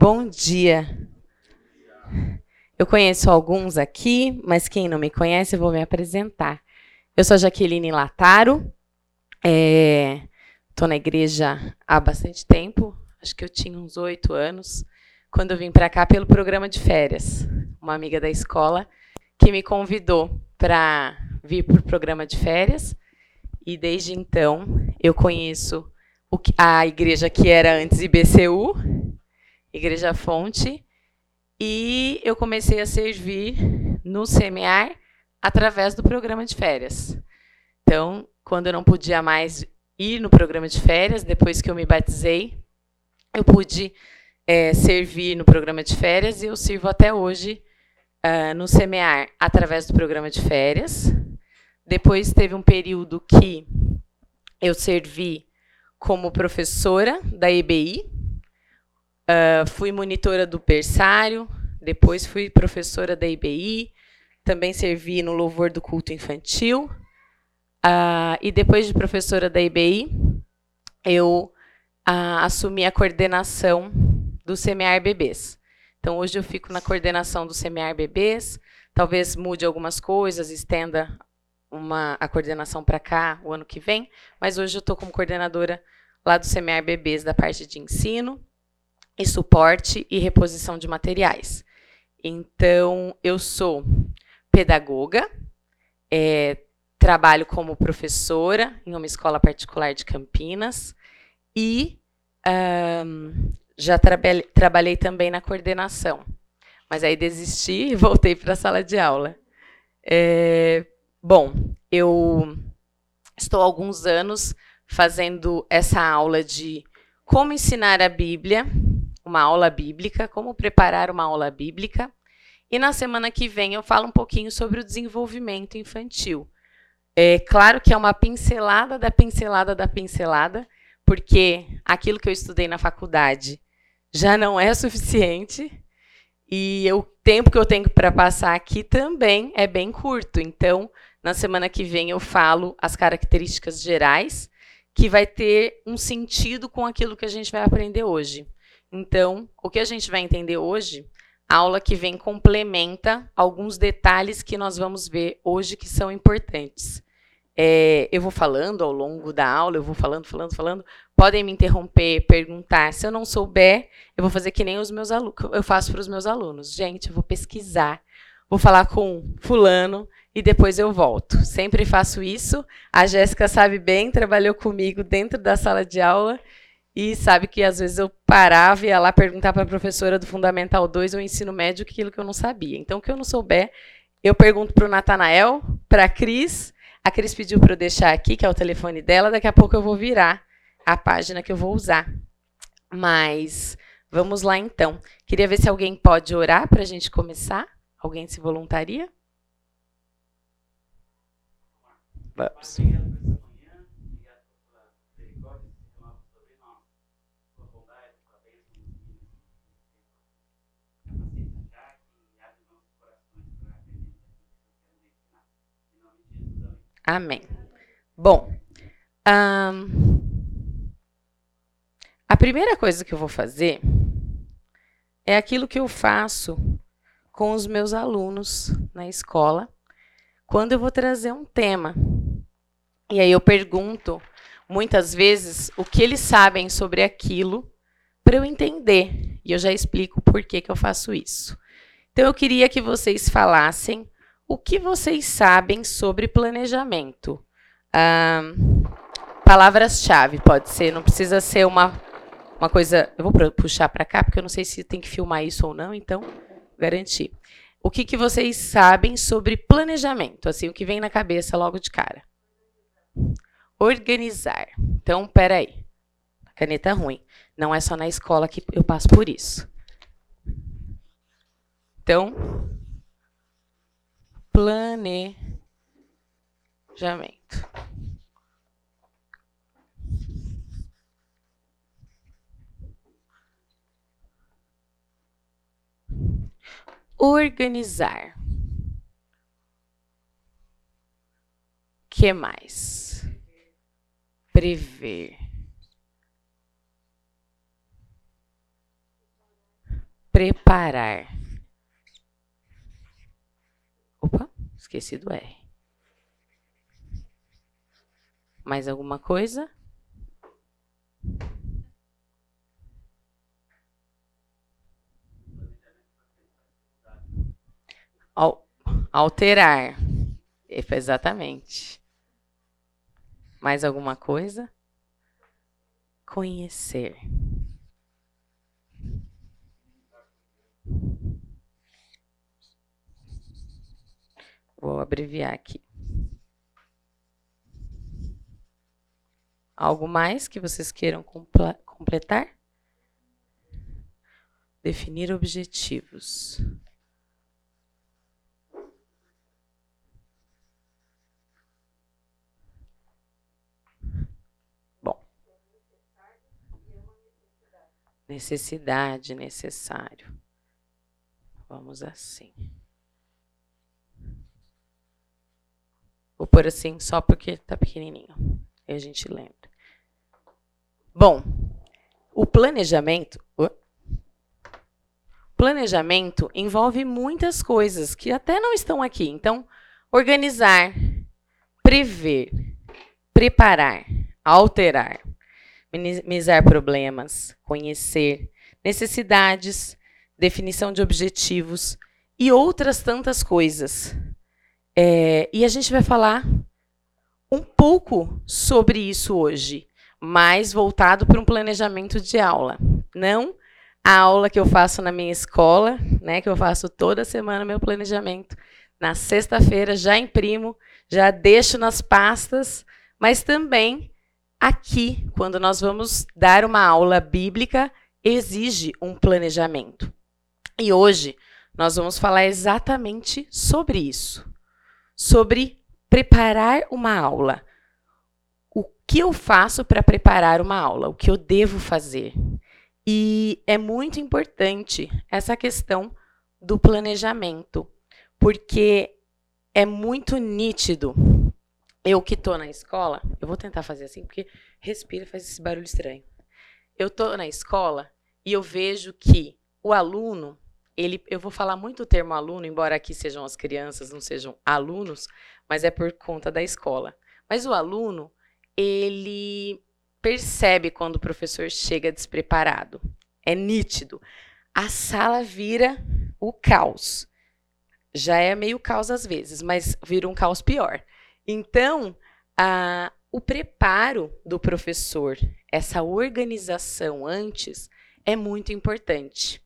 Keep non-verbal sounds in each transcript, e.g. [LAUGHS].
Bom dia. Eu conheço alguns aqui, mas quem não me conhece, eu vou me apresentar. Eu sou Jaqueline Lataro, estou é, na igreja há bastante tempo, acho que eu tinha uns oito anos, quando eu vim para cá pelo programa de férias. Uma amiga da escola que me convidou para vir para o programa de férias, e desde então eu conheço a igreja que era antes IBCU, Igreja Fonte, e eu comecei a servir no Semear através do programa de férias. Então, quando eu não podia mais ir no programa de férias, depois que eu me batizei, eu pude é, servir no programa de férias e eu sirvo até hoje uh, no Semear através do programa de férias. Depois teve um período que eu servi como professora da EBI, Uh, fui monitora do berçário, depois fui professora da IBI, também servi no louvor do culto infantil. Uh, e depois de professora da IBI, eu uh, assumi a coordenação do Semear Bebês. Então, hoje eu fico na coordenação do Semear Bebês, talvez mude algumas coisas, estenda uma, a coordenação para cá o ano que vem, mas hoje eu estou como coordenadora lá do Semear Bebês, da parte de ensino e suporte e reposição de materiais. Então, eu sou pedagoga, é, trabalho como professora em uma escola particular de Campinas e um, já trabalhei, também na coordenação. Mas aí desisti e voltei para a sala de aula. É, bom, eu estou há alguns anos fazendo essa aula de como ensinar a Bíblia uma aula bíblica, como preparar uma aula bíblica. E na semana que vem eu falo um pouquinho sobre o desenvolvimento infantil. É claro que é uma pincelada da pincelada da pincelada, porque aquilo que eu estudei na faculdade já não é suficiente e o tempo que eu tenho para passar aqui também é bem curto. Então, na semana que vem eu falo as características gerais que vai ter um sentido com aquilo que a gente vai aprender hoje. Então, o que a gente vai entender hoje, a aula que vem complementa alguns detalhes que nós vamos ver hoje que são importantes. É, eu vou falando ao longo da aula, eu vou falando, falando, falando. Podem me interromper, perguntar. Se eu não souber, eu vou fazer que nem os meus alunos, eu faço para os meus alunos. Gente, eu vou pesquisar, vou falar com fulano e depois eu volto. Sempre faço isso. A Jéssica sabe bem, trabalhou comigo dentro da sala de aula e sabe que às vezes eu parava e ia lá perguntar para a professora do Fundamental 2 ou ensino médio aquilo que eu não sabia. Então, o que eu não souber, eu pergunto para o Natanael, para a Cris. A Cris pediu para eu deixar aqui, que é o telefone dela. Daqui a pouco eu vou virar a página que eu vou usar. Mas vamos lá então. Queria ver se alguém pode orar para a gente começar. Alguém se voluntaria? Vamos. Amém. Bom, a primeira coisa que eu vou fazer é aquilo que eu faço com os meus alunos na escola, quando eu vou trazer um tema. E aí eu pergunto, muitas vezes, o que eles sabem sobre aquilo, para eu entender. E eu já explico por que, que eu faço isso. Então, eu queria que vocês falassem o que vocês sabem sobre planejamento? Ah, Palavras-chave, pode ser, não precisa ser uma, uma coisa. Eu vou puxar para cá, porque eu não sei se tem que filmar isso ou não, então, garantir. O que, que vocês sabem sobre planejamento? Assim, o que vem na cabeça logo de cara? Organizar. Então, peraí. Caneta ruim. Não é só na escola que eu passo por isso. Então, planejamento. Organizar. Que mais? Prever. preparar. Esqueci do R. Mais alguma coisa? Alterar. Exatamente. Mais alguma coisa? Conhecer. Vou abreviar aqui. Algo mais que vocês queiram completar? Definir objetivos. necessidade, necessário. Vamos assim. Vou pôr assim só porque está pequenininho. E a gente lembra. Bom, o planejamento. Planejamento envolve muitas coisas que até não estão aqui. Então, organizar, prever, preparar, alterar, minimizar problemas, conhecer necessidades, definição de objetivos e outras tantas coisas. É, e a gente vai falar um pouco sobre isso hoje, mais voltado para um planejamento de aula. Não a aula que eu faço na minha escola, né, que eu faço toda semana meu planejamento. Na sexta-feira já imprimo, já deixo nas pastas, mas também Aqui, quando nós vamos dar uma aula bíblica, exige um planejamento. E hoje nós vamos falar exatamente sobre isso. Sobre preparar uma aula. O que eu faço para preparar uma aula? O que eu devo fazer? E é muito importante essa questão do planejamento, porque é muito nítido eu que estou na escola, eu vou tentar fazer assim, porque respira faz esse barulho estranho. Eu estou na escola e eu vejo que o aluno, ele, eu vou falar muito o termo aluno, embora aqui sejam as crianças, não sejam alunos, mas é por conta da escola. Mas o aluno, ele percebe quando o professor chega despreparado. É nítido. A sala vira o caos. Já é meio caos às vezes, mas vira um caos pior. Então, a, o preparo do professor, essa organização antes, é muito importante.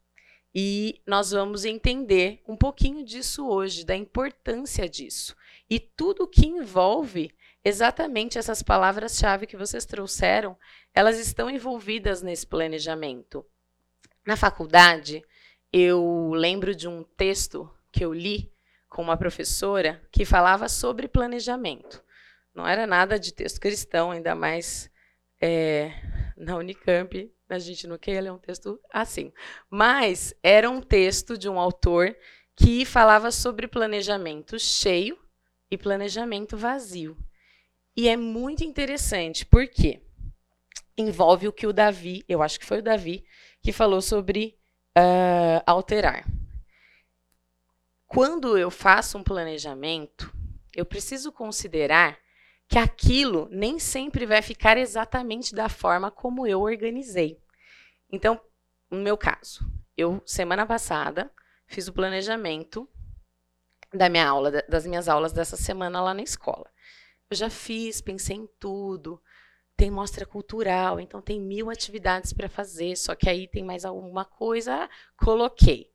E nós vamos entender um pouquinho disso hoje, da importância disso. E tudo que envolve exatamente essas palavras-chave que vocês trouxeram, elas estão envolvidas nesse planejamento. Na faculdade, eu lembro de um texto que eu li com uma professora que falava sobre planejamento. Não era nada de texto cristão, ainda mais é, na Unicamp, a gente não quer ler um texto assim. Mas era um texto de um autor que falava sobre planejamento cheio e planejamento vazio. E é muito interessante, porque envolve o que o Davi, eu acho que foi o Davi, que falou sobre uh, alterar quando eu faço um planejamento, eu preciso considerar que aquilo nem sempre vai ficar exatamente da forma como eu organizei. Então, no meu caso, eu semana passada fiz o planejamento da minha aula, das minhas aulas dessa semana lá na escola. Eu já fiz, pensei em tudo. Tem mostra cultural, então tem mil atividades para fazer, só que aí tem mais alguma coisa, coloquei.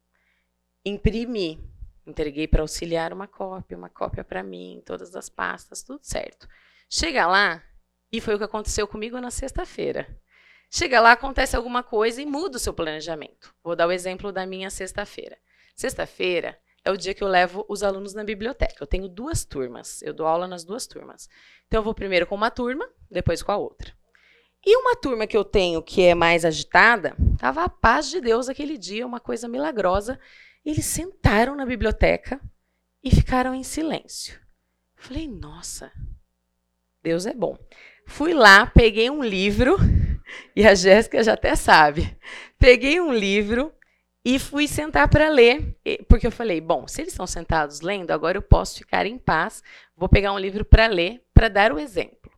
Imprimi, Entreguei para auxiliar uma cópia, uma cópia para mim, todas as pastas, tudo certo. Chega lá, e foi o que aconteceu comigo na sexta-feira. Chega lá, acontece alguma coisa e muda o seu planejamento. Vou dar o exemplo da minha sexta-feira. Sexta-feira é o dia que eu levo os alunos na biblioteca. Eu tenho duas turmas, eu dou aula nas duas turmas. Então eu vou primeiro com uma turma, depois com a outra. E uma turma que eu tenho que é mais agitada, estava a paz de Deus aquele dia, uma coisa milagrosa. Eles sentaram na biblioteca e ficaram em silêncio. Falei, nossa, Deus é bom. Fui lá, peguei um livro, e a Jéssica já até sabe. Peguei um livro E fui sentar para ler, porque eu falei, bom, se eles estão sentados lendo, agora eu posso ficar em paz, vou pegar um livro para ler, para dar o exemplo.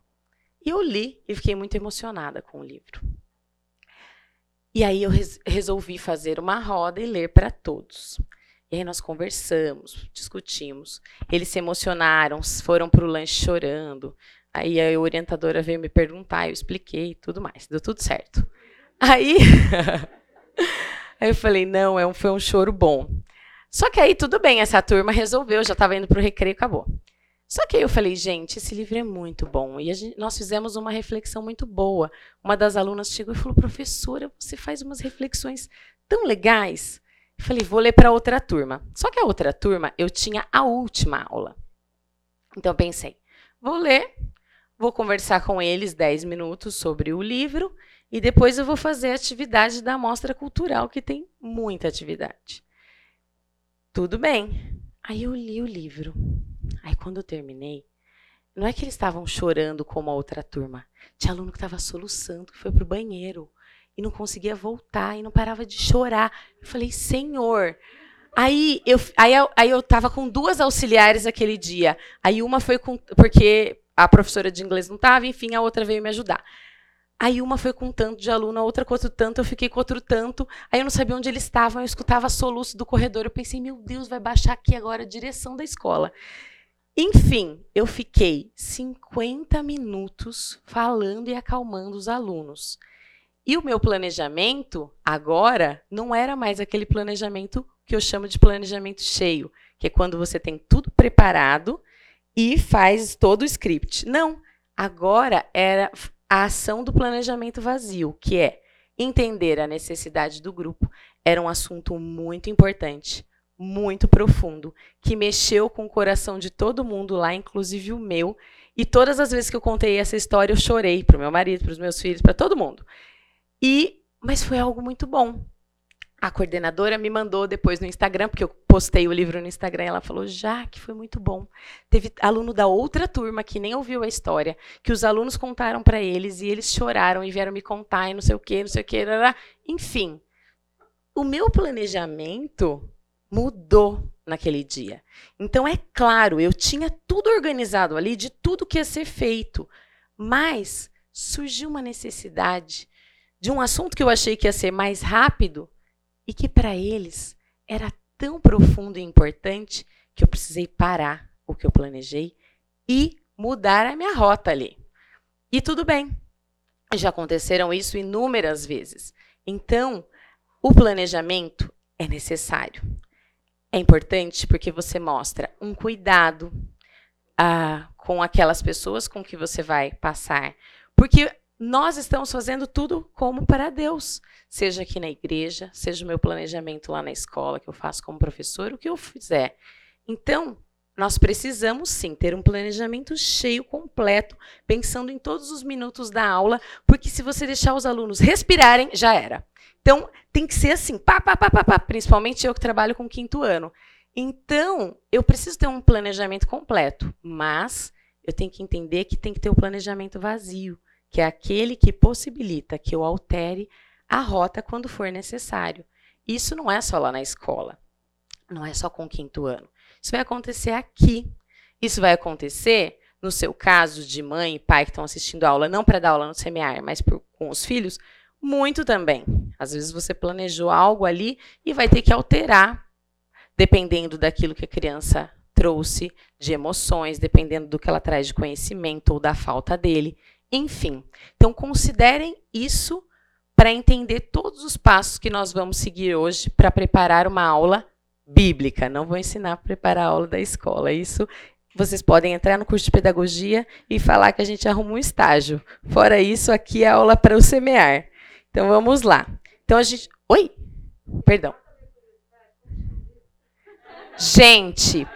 E eu li e fiquei muito emocionada com o livro. E aí eu res resolvi fazer uma roda e ler para todos. E aí nós conversamos, discutimos. Eles se emocionaram, foram para o lanche chorando. Aí a orientadora veio me perguntar, eu expliquei tudo mais. Deu tudo certo. Aí, [LAUGHS] aí eu falei, não, é um, foi um choro bom. Só que aí tudo bem, essa turma resolveu, já estava indo para o recreio, acabou. Só que aí eu falei, gente, esse livro é muito bom. E gente, nós fizemos uma reflexão muito boa. Uma das alunas chegou e falou, professora, você faz umas reflexões tão legais. Eu falei, vou ler para outra turma. Só que a outra turma, eu tinha a última aula. Então eu pensei, vou ler, vou conversar com eles 10 minutos sobre o livro e depois eu vou fazer a atividade da amostra cultural, que tem muita atividade. Tudo bem. Aí eu li o livro. Aí quando eu terminei, não é que eles estavam chorando como a outra turma. Tinha aluno que estava soluçando, que foi para o banheiro e não conseguia voltar e não parava de chorar. Eu falei, Senhor. Aí eu, aí, eu, aí eu tava com duas auxiliares aquele dia. Aí uma foi com. Porque a professora de inglês não estava, enfim, a outra veio me ajudar. Aí uma foi com tanto de aluno, a outra com outro tanto, eu fiquei com outro tanto. Aí eu não sabia onde eles estavam, eu escutava soluço do corredor. Eu pensei, meu Deus, vai baixar aqui agora a direção da escola. Enfim, eu fiquei 50 minutos falando e acalmando os alunos. E o meu planejamento, agora, não era mais aquele planejamento que eu chamo de planejamento cheio, que é quando você tem tudo preparado e faz todo o script. Não, agora era a ação do planejamento vazio, que é entender a necessidade do grupo. Era um assunto muito importante muito profundo, que mexeu com o coração de todo mundo lá, inclusive o meu. E todas as vezes que eu contei essa história, eu chorei para o meu marido, para os meus filhos, para todo mundo. E, mas foi algo muito bom. A coordenadora me mandou depois no Instagram, porque eu postei o livro no Instagram, e ela falou: já que foi muito bom. Teve aluno da outra turma que nem ouviu a história, que os alunos contaram para eles e eles choraram e vieram me contar e não sei o quê, não sei o quê. Enfim, o meu planejamento mudou naquele dia. Então, é claro, eu tinha tudo organizado ali de tudo que ia ser feito, mas surgiu uma necessidade de um assunto que eu achei que ia ser mais rápido e que para eles era tão profundo e importante que eu precisei parar o que eu planejei e mudar a minha rota ali. E tudo bem. Já aconteceram isso inúmeras vezes. Então, o planejamento é necessário é importante porque você mostra um cuidado ah, com aquelas pessoas com que você vai passar. Porque nós estamos fazendo tudo como para Deus. Seja aqui na igreja, seja o meu planejamento lá na escola, que eu faço como professor, o que eu fizer. Então, nós precisamos sim ter um planejamento cheio, completo, pensando em todos os minutos da aula, porque se você deixar os alunos respirarem, já era. Então, tem que ser assim, pá, pá, pá, pá, pá, principalmente eu que trabalho com quinto ano. Então, eu preciso ter um planejamento completo, mas eu tenho que entender que tem que ter o um planejamento vazio, que é aquele que possibilita que eu altere a rota quando for necessário. Isso não é só lá na escola, não é só com o quinto ano. Isso vai acontecer aqui. Isso vai acontecer, no seu caso de mãe e pai que estão assistindo aula, não para dar aula no semear, mas por, com os filhos, muito também. Às vezes você planejou algo ali e vai ter que alterar, dependendo daquilo que a criança trouxe de emoções, dependendo do que ela traz de conhecimento ou da falta dele, enfim. Então considerem isso para entender todos os passos que nós vamos seguir hoje para preparar uma aula bíblica. Não vou ensinar a preparar a aula da escola. Isso vocês podem entrar no curso de pedagogia e falar que a gente arruma um estágio. Fora isso, aqui é aula para o semear. Então vamos lá. Então a gente. Oi? Perdão. Gente.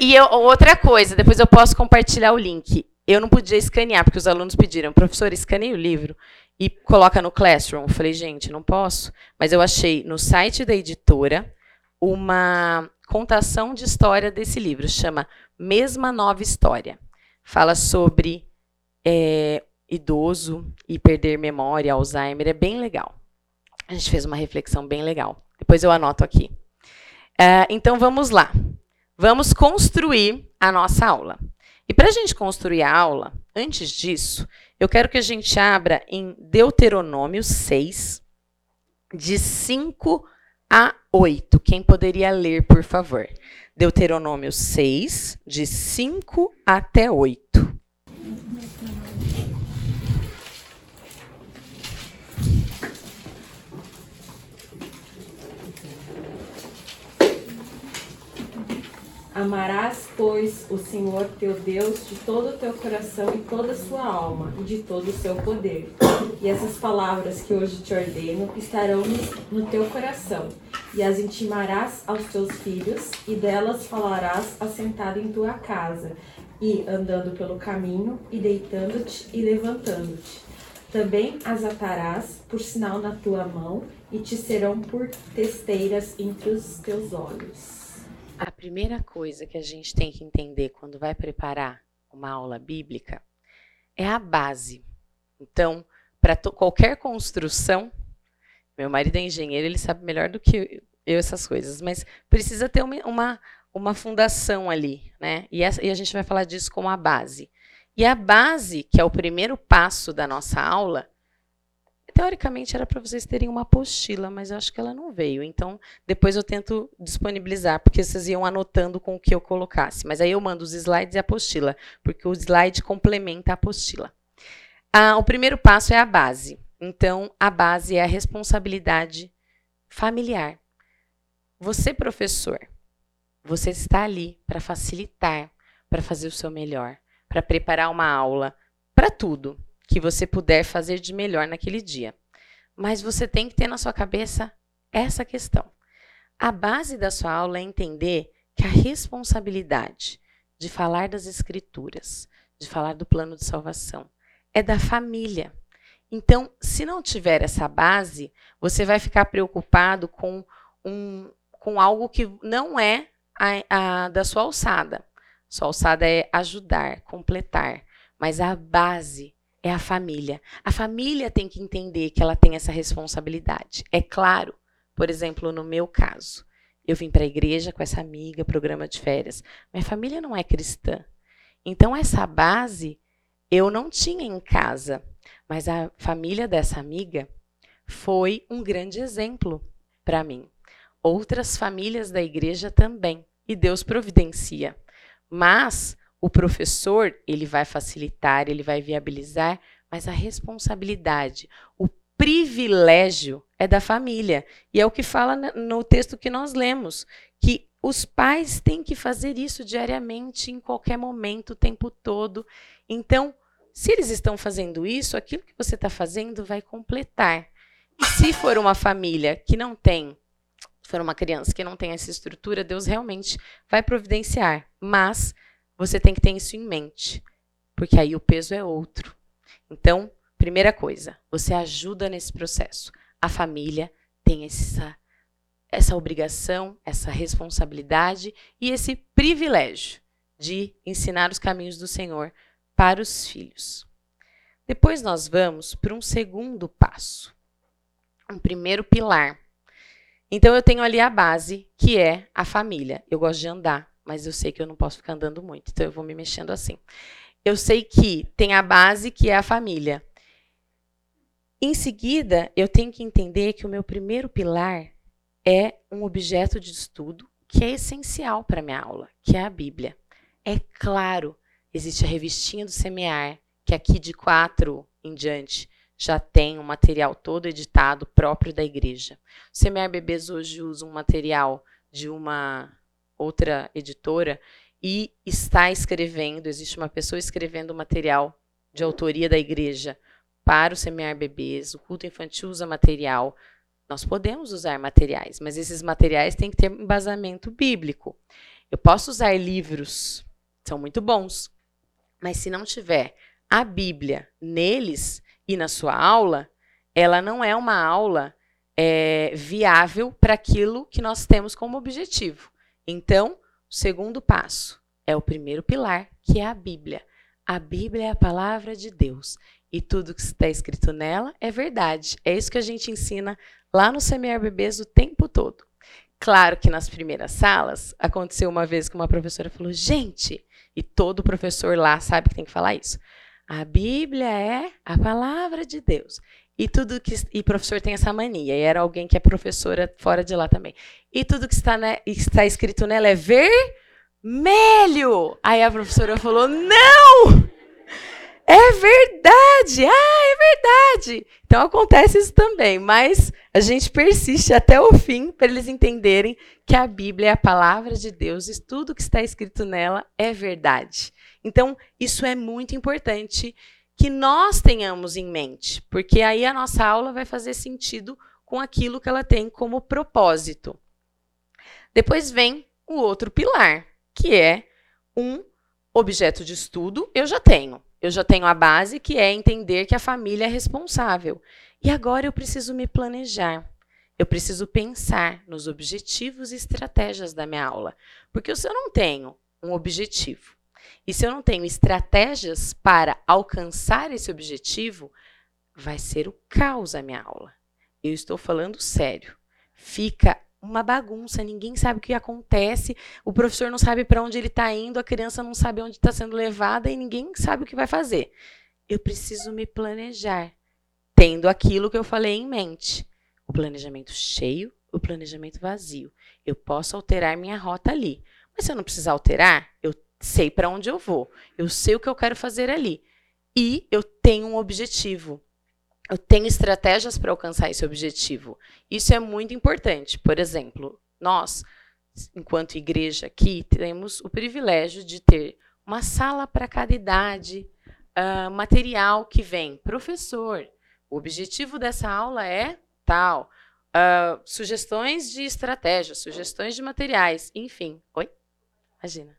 E eu, outra coisa, depois eu posso compartilhar o link. Eu não podia escanear, porque os alunos pediram, professor, escaneie o livro e coloca no Classroom. Eu falei, gente, não posso. Mas eu achei no site da editora uma contação de história desse livro, chama Mesma Nova História. Fala sobre é, idoso e perder memória, Alzheimer, é bem legal. A gente fez uma reflexão bem legal. Depois eu anoto aqui. Uh, então vamos lá. Vamos construir a nossa aula. E para a gente construir a aula, antes disso, eu quero que a gente abra em Deuteronômio 6, de 5 a 8. Quem poderia ler, por favor? Deuteronômio 6, de 5 até 8. Amarás, pois, o Senhor teu Deus de todo o teu coração e toda a sua alma e de todo o seu poder. E essas palavras que hoje te ordeno estarão no teu coração, e as intimarás aos teus filhos, e delas falarás assentado em tua casa, e andando pelo caminho, e deitando-te e levantando-te. Também as atarás por sinal na tua mão, e te serão por testeiras entre os teus olhos. A primeira coisa que a gente tem que entender quando vai preparar uma aula bíblica é a base. Então, para qualquer construção, meu marido é engenheiro, ele sabe melhor do que eu essas coisas, mas precisa ter uma, uma, uma fundação ali, né? E, essa, e a gente vai falar disso como a base. E a base, que é o primeiro passo da nossa aula, Teoricamente era para vocês terem uma apostila, mas eu acho que ela não veio. Então, depois eu tento disponibilizar, porque vocês iam anotando com o que eu colocasse. Mas aí eu mando os slides e a apostila, porque o slide complementa a apostila. Ah, o primeiro passo é a base. Então, a base é a responsabilidade familiar. Você, professor, você está ali para facilitar, para fazer o seu melhor, para preparar uma aula, para tudo que você puder fazer de melhor naquele dia. Mas você tem que ter na sua cabeça essa questão. A base da sua aula é entender que a responsabilidade de falar das escrituras, de falar do plano de salvação, é da família. Então, se não tiver essa base, você vai ficar preocupado com, um, com algo que não é a, a da sua alçada. Sua alçada é ajudar, completar. Mas a base é a família. A família tem que entender que ela tem essa responsabilidade. É claro, por exemplo, no meu caso, eu vim para a igreja com essa amiga, programa de férias. Minha família não é cristã. Então, essa base eu não tinha em casa. Mas a família dessa amiga foi um grande exemplo para mim. Outras famílias da igreja também. E Deus providencia. Mas o professor, ele vai facilitar, ele vai viabilizar, mas a responsabilidade, o privilégio é da família. E é o que fala no texto que nós lemos, que os pais têm que fazer isso diariamente, em qualquer momento, o tempo todo. Então, se eles estão fazendo isso, aquilo que você está fazendo vai completar. E se for uma família que não tem, se for uma criança que não tem essa estrutura, Deus realmente vai providenciar. Mas você tem que ter isso em mente, porque aí o peso é outro. Então, primeira coisa, você ajuda nesse processo. A família tem essa, essa obrigação, essa responsabilidade e esse privilégio de ensinar os caminhos do Senhor para os filhos. Depois nós vamos para um segundo passo, um primeiro pilar. Então eu tenho ali a base, que é a família. Eu gosto de andar, mas eu sei que eu não posso ficar andando muito, então eu vou me mexendo assim. Eu sei que tem a base, que é a família. Em seguida, eu tenho que entender que o meu primeiro pilar é um objeto de estudo que é essencial para minha aula, que é a Bíblia. É claro, existe a revistinha do semear, que aqui de quatro em diante já tem um material todo editado próprio da igreja. O Semear Bebês hoje usa um material de uma outra editora, e está escrevendo, existe uma pessoa escrevendo material de autoria da igreja para o semear bebês, o culto infantil usa material. Nós podemos usar materiais, mas esses materiais têm que ter embasamento bíblico. Eu posso usar livros, são muito bons, mas se não tiver a Bíblia neles e na sua aula, ela não é uma aula é, viável para aquilo que nós temos como objetivo. Então, o segundo passo é o primeiro pilar, que é a Bíblia. A Bíblia é a palavra de Deus. e tudo que está escrito nela é verdade. É isso que a gente ensina lá no Semear Bebês o tempo todo. Claro que nas primeiras salas aconteceu uma vez que uma professora falou: gente, e todo professor lá sabe que tem que falar isso. A Bíblia é a palavra de Deus. E tudo que e professor tem essa mania. E era alguém que é professora fora de lá também. E tudo que está, ne, está escrito nela é vermelho. Aí a professora falou: "Não! É verdade! Ah, é verdade! Então acontece isso também, mas a gente persiste até o fim para eles entenderem que a Bíblia é a palavra de Deus e tudo que está escrito nela é verdade. Então, isso é muito importante que nós tenhamos em mente, porque aí a nossa aula vai fazer sentido com aquilo que ela tem como propósito. Depois vem o outro pilar, que é um objeto de estudo. Eu já tenho. Eu já tenho a base, que é entender que a família é responsável. E agora eu preciso me planejar. Eu preciso pensar nos objetivos e estratégias da minha aula. Porque se eu não tenho um objetivo e se eu não tenho estratégias para alcançar esse objetivo, vai ser o caos a minha aula. Eu estou falando sério. Fica uma bagunça, ninguém sabe o que acontece, o professor não sabe para onde ele está indo, a criança não sabe onde está sendo levada e ninguém sabe o que vai fazer. Eu preciso me planejar, tendo aquilo que eu falei em mente: o planejamento cheio, o planejamento vazio. Eu posso alterar minha rota ali, mas se eu não precisar alterar, eu sei para onde eu vou, eu sei o que eu quero fazer ali e eu tenho um objetivo eu tenho estratégias para alcançar esse objetivo. Isso é muito importante. Por exemplo, nós, enquanto igreja aqui, temos o privilégio de ter uma sala para cada idade, uh, material que vem. Professor, o objetivo dessa aula é tal. Uh, sugestões de estratégia, sugestões de materiais, enfim. Oi? Imagina.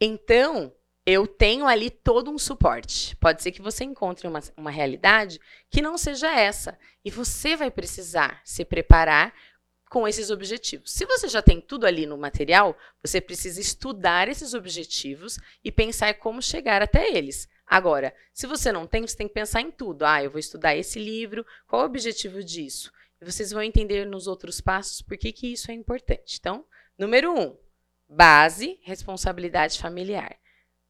Então, eu tenho ali todo um suporte. Pode ser que você encontre uma, uma realidade que não seja essa. E você vai precisar se preparar com esses objetivos. Se você já tem tudo ali no material, você precisa estudar esses objetivos e pensar como chegar até eles. Agora, se você não tem, você tem que pensar em tudo. Ah, eu vou estudar esse livro, qual o objetivo disso? E vocês vão entender nos outros passos por que, que isso é importante. Então, número um, base, responsabilidade familiar.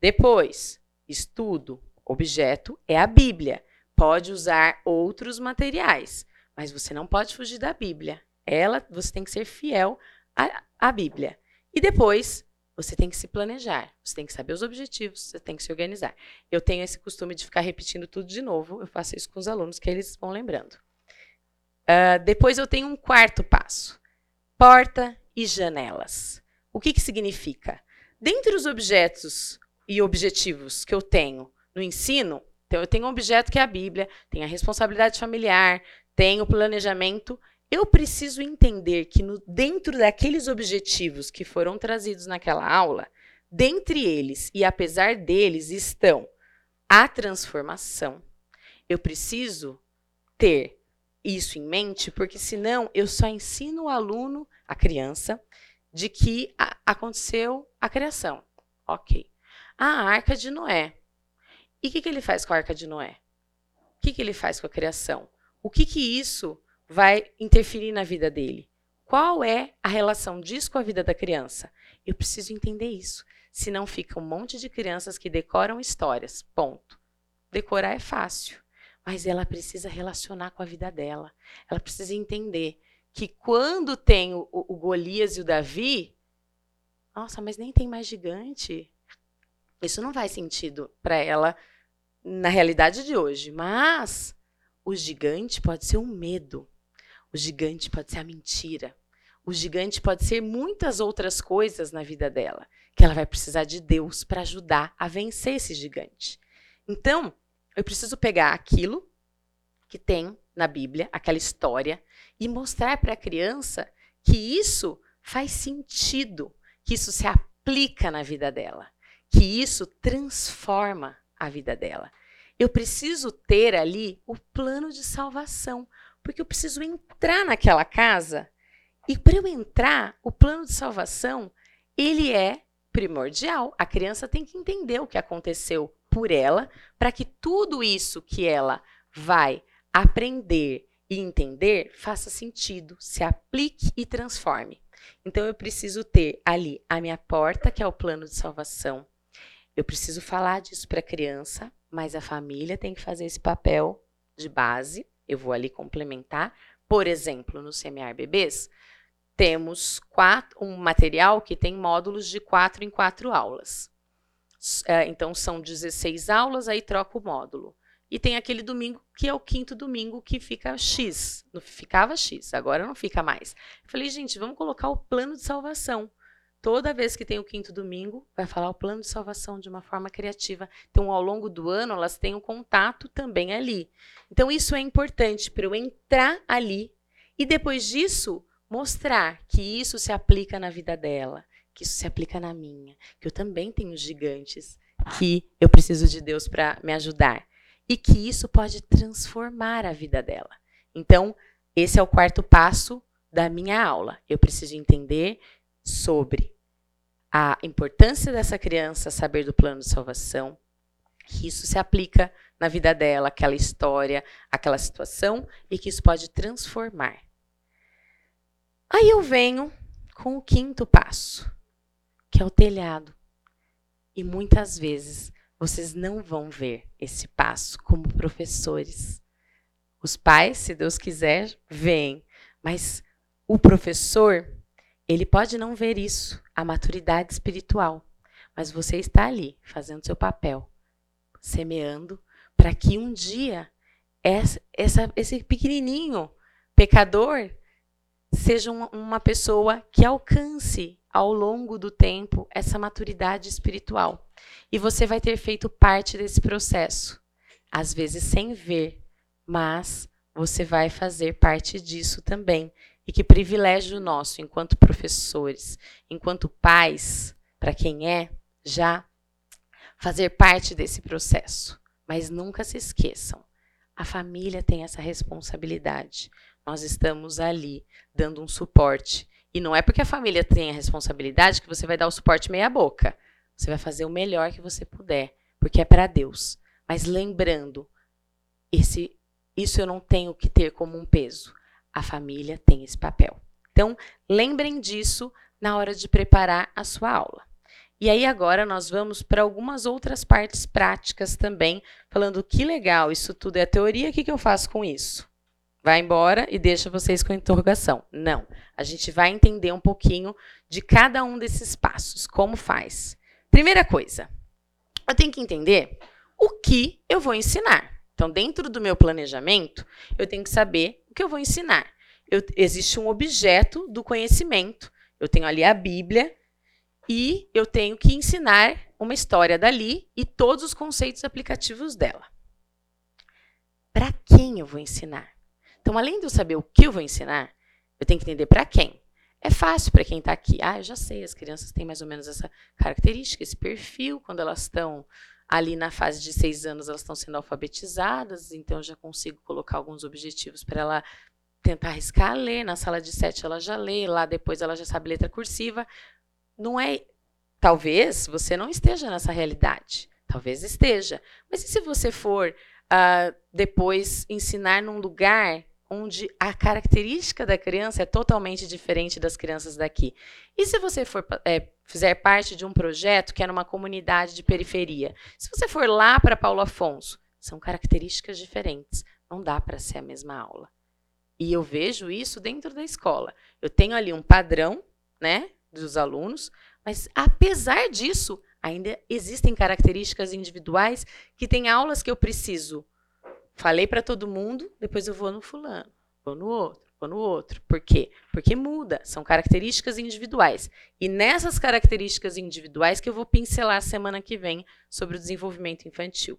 Depois, estudo, objeto é a Bíblia. Pode usar outros materiais, mas você não pode fugir da Bíblia. Ela, você tem que ser fiel à, à Bíblia. E depois, você tem que se planejar, você tem que saber os objetivos, você tem que se organizar. Eu tenho esse costume de ficar repetindo tudo de novo, eu faço isso com os alunos, que eles vão lembrando. Uh, depois eu tenho um quarto passo: porta e janelas. O que, que significa? Dentre os objetos e objetivos que eu tenho no ensino, então eu tenho um objeto que é a Bíblia, tenho a responsabilidade familiar, tenho o planejamento, eu preciso entender que no, dentro daqueles objetivos que foram trazidos naquela aula, dentre eles e apesar deles estão a transformação. Eu preciso ter isso em mente, porque senão eu só ensino o aluno, a criança, de que a, aconteceu a criação. Ok. A arca de Noé. E o que, que ele faz com a arca de Noé? O que, que ele faz com a criação? O que, que isso vai interferir na vida dele? Qual é a relação disso com a vida da criança? Eu preciso entender isso. Senão fica um monte de crianças que decoram histórias. Ponto. Decorar é fácil. Mas ela precisa relacionar com a vida dela. Ela precisa entender que quando tem o, o Golias e o Davi, nossa, mas nem tem mais gigante. Isso não faz sentido para ela na realidade de hoje. Mas o gigante pode ser um medo. O gigante pode ser a mentira. O gigante pode ser muitas outras coisas na vida dela, que ela vai precisar de Deus para ajudar a vencer esse gigante. Então, eu preciso pegar aquilo que tem na Bíblia, aquela história, e mostrar para a criança que isso faz sentido, que isso se aplica na vida dela que isso transforma a vida dela. Eu preciso ter ali o plano de salvação, porque eu preciso entrar naquela casa e para eu entrar, o plano de salvação, ele é primordial. A criança tem que entender o que aconteceu por ela, para que tudo isso que ela vai aprender e entender faça sentido, se aplique e transforme. Então eu preciso ter ali a minha porta, que é o plano de salvação. Eu preciso falar disso para a criança, mas a família tem que fazer esse papel de base. Eu vou ali complementar. Por exemplo, no Semear Bebês, temos quatro, um material que tem módulos de quatro em quatro aulas. É, então, são 16 aulas, aí troca o módulo. E tem aquele domingo que é o quinto domingo que fica X. Não ficava X, agora não fica mais. Falei, gente, vamos colocar o plano de salvação. Toda vez que tem o quinto domingo, vai falar o plano de salvação de uma forma criativa. Então, ao longo do ano, elas têm um contato também ali. Então, isso é importante para eu entrar ali e depois disso mostrar que isso se aplica na vida dela, que isso se aplica na minha, que eu também tenho gigantes, que eu preciso de Deus para me ajudar e que isso pode transformar a vida dela. Então, esse é o quarto passo da minha aula. Eu preciso entender sobre a importância dessa criança saber do plano de salvação, que isso se aplica na vida dela, aquela história, aquela situação e que isso pode transformar. Aí eu venho com o quinto passo, que é o telhado. E muitas vezes vocês não vão ver esse passo como professores. Os pais, se Deus quiser, veem, mas o professor, ele pode não ver isso, a maturidade espiritual, mas você está ali fazendo seu papel, semeando para que um dia essa, essa, esse pequenininho pecador seja uma pessoa que alcance ao longo do tempo essa maturidade espiritual. E você vai ter feito parte desse processo, às vezes sem ver, mas você vai fazer parte disso também. E que privilégio nosso, enquanto professores, enquanto pais, para quem é, já fazer parte desse processo. Mas nunca se esqueçam, a família tem essa responsabilidade. Nós estamos ali dando um suporte. E não é porque a família tem a responsabilidade que você vai dar o suporte meia boca. Você vai fazer o melhor que você puder, porque é para Deus. Mas lembrando, esse, isso eu não tenho que ter como um peso. A família tem esse papel. Então, lembrem disso na hora de preparar a sua aula. E aí agora nós vamos para algumas outras partes práticas também, falando que legal, isso tudo é teoria, o que, que eu faço com isso? Vai embora e deixa vocês com interrogação. Não. A gente vai entender um pouquinho de cada um desses passos, como faz. Primeira coisa, eu tenho que entender o que eu vou ensinar. Então, dentro do meu planejamento, eu tenho que saber o que eu vou ensinar. Eu, existe um objeto do conhecimento. Eu tenho ali a Bíblia e eu tenho que ensinar uma história dali e todos os conceitos aplicativos dela. Para quem eu vou ensinar? Então, além de eu saber o que eu vou ensinar, eu tenho que entender para quem. É fácil para quem está aqui. Ah, eu já sei, as crianças têm mais ou menos essa característica, esse perfil, quando elas estão ali na fase de seis anos, elas estão sendo alfabetizadas, então eu já consigo colocar alguns objetivos para ela tentar arriscar ler. Na sala de sete ela já lê, lá depois ela já sabe letra cursiva. Não é. Talvez você não esteja nessa realidade. Talvez esteja. Mas e se você for uh, depois ensinar num lugar onde a característica da criança é totalmente diferente das crianças daqui. E se você for é, fizer parte de um projeto que é numa comunidade de periferia, se você for lá para Paulo Afonso, são características diferentes. Não dá para ser a mesma aula. E eu vejo isso dentro da escola. Eu tenho ali um padrão, né, dos alunos, mas apesar disso, ainda existem características individuais que tem aulas que eu preciso Falei para todo mundo, depois eu vou no fulano, vou no outro, vou no outro. Por quê? Porque muda, são características individuais. E nessas características individuais que eu vou pincelar semana que vem sobre o desenvolvimento infantil.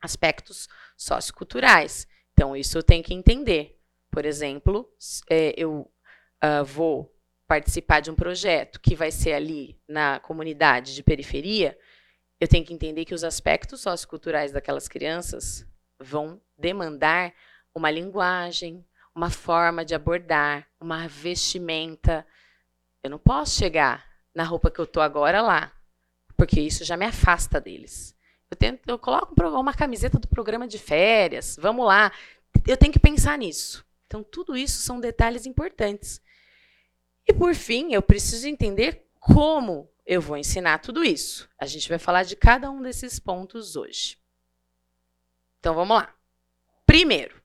Aspectos socioculturais. Então, isso eu tenho que entender. Por exemplo, é, eu uh, vou participar de um projeto que vai ser ali na comunidade de periferia, eu tenho que entender que os aspectos socioculturais daquelas crianças vão demandar uma linguagem, uma forma de abordar, uma vestimenta. Eu não posso chegar na roupa que eu tô agora lá, porque isso já me afasta deles. Eu tento, eu coloco uma camiseta do programa de férias, vamos lá. Eu tenho que pensar nisso. Então, tudo isso são detalhes importantes. E por fim, eu preciso entender como eu vou ensinar tudo isso. A gente vai falar de cada um desses pontos hoje. Então vamos lá. Primeiro,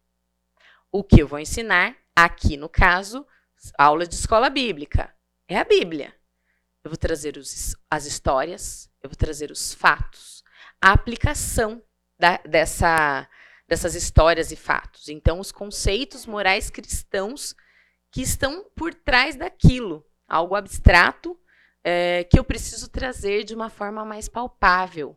o que eu vou ensinar aqui no caso, aula de escola bíblica, é a Bíblia. Eu vou trazer os, as histórias, eu vou trazer os fatos, a aplicação da, dessa, dessas histórias e fatos. Então, os conceitos morais cristãos que estão por trás daquilo, algo abstrato é, que eu preciso trazer de uma forma mais palpável,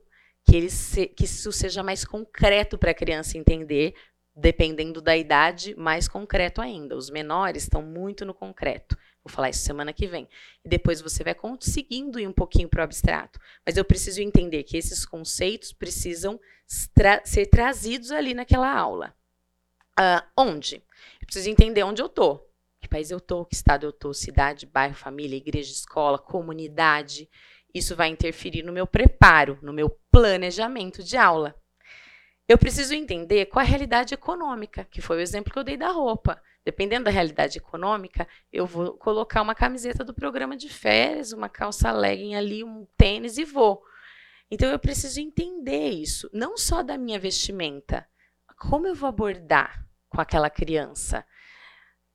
que, ele se, que isso seja mais concreto para a criança entender, dependendo da idade, mais concreto ainda. Os menores estão muito no concreto. Vou falar isso semana que vem. E depois você vai conseguindo ir um pouquinho para o abstrato. Mas eu preciso entender que esses conceitos precisam tra ser trazidos ali naquela aula. Uh, onde? Eu preciso entender onde eu estou que país eu estou, que estado eu estou, cidade, bairro, família, igreja, escola, comunidade. Isso vai interferir no meu preparo, no meu planejamento de aula. Eu preciso entender qual é a realidade econômica, que foi o exemplo que eu dei da roupa. Dependendo da realidade econômica, eu vou colocar uma camiseta do programa de férias, uma calça legging ali, um tênis e vou. Então eu preciso entender isso, não só da minha vestimenta, como eu vou abordar com aquela criança.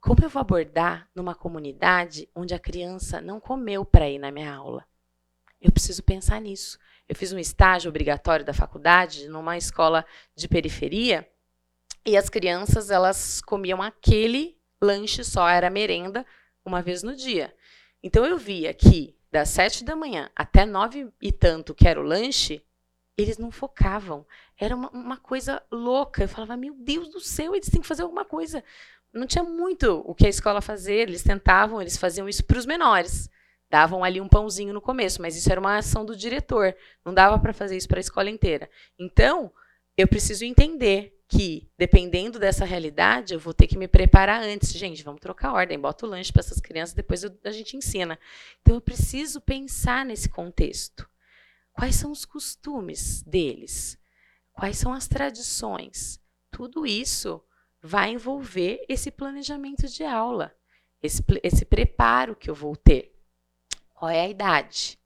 Como eu vou abordar numa comunidade onde a criança não comeu para ir na minha aula? Eu preciso pensar nisso. Eu fiz um estágio obrigatório da faculdade numa escola de periferia e as crianças elas comiam aquele lanche só, era merenda, uma vez no dia. Então eu via que das sete da manhã até nove e tanto, que era o lanche, eles não focavam. Era uma, uma coisa louca. Eu falava, meu Deus do céu, eles têm que fazer alguma coisa não tinha muito o que a escola fazer, eles tentavam, eles faziam isso para os menores. Davam ali um pãozinho no começo, mas isso era uma ação do diretor, não dava para fazer isso para a escola inteira. Então, eu preciso entender que, dependendo dessa realidade, eu vou ter que me preparar antes. Gente, vamos trocar ordem, bota o lanche para essas crianças, depois eu, a gente ensina. Então, eu preciso pensar nesse contexto. Quais são os costumes deles? Quais são as tradições? Tudo isso vai envolver esse planejamento de aula, esse, esse preparo que eu vou ter. Qual é a idade?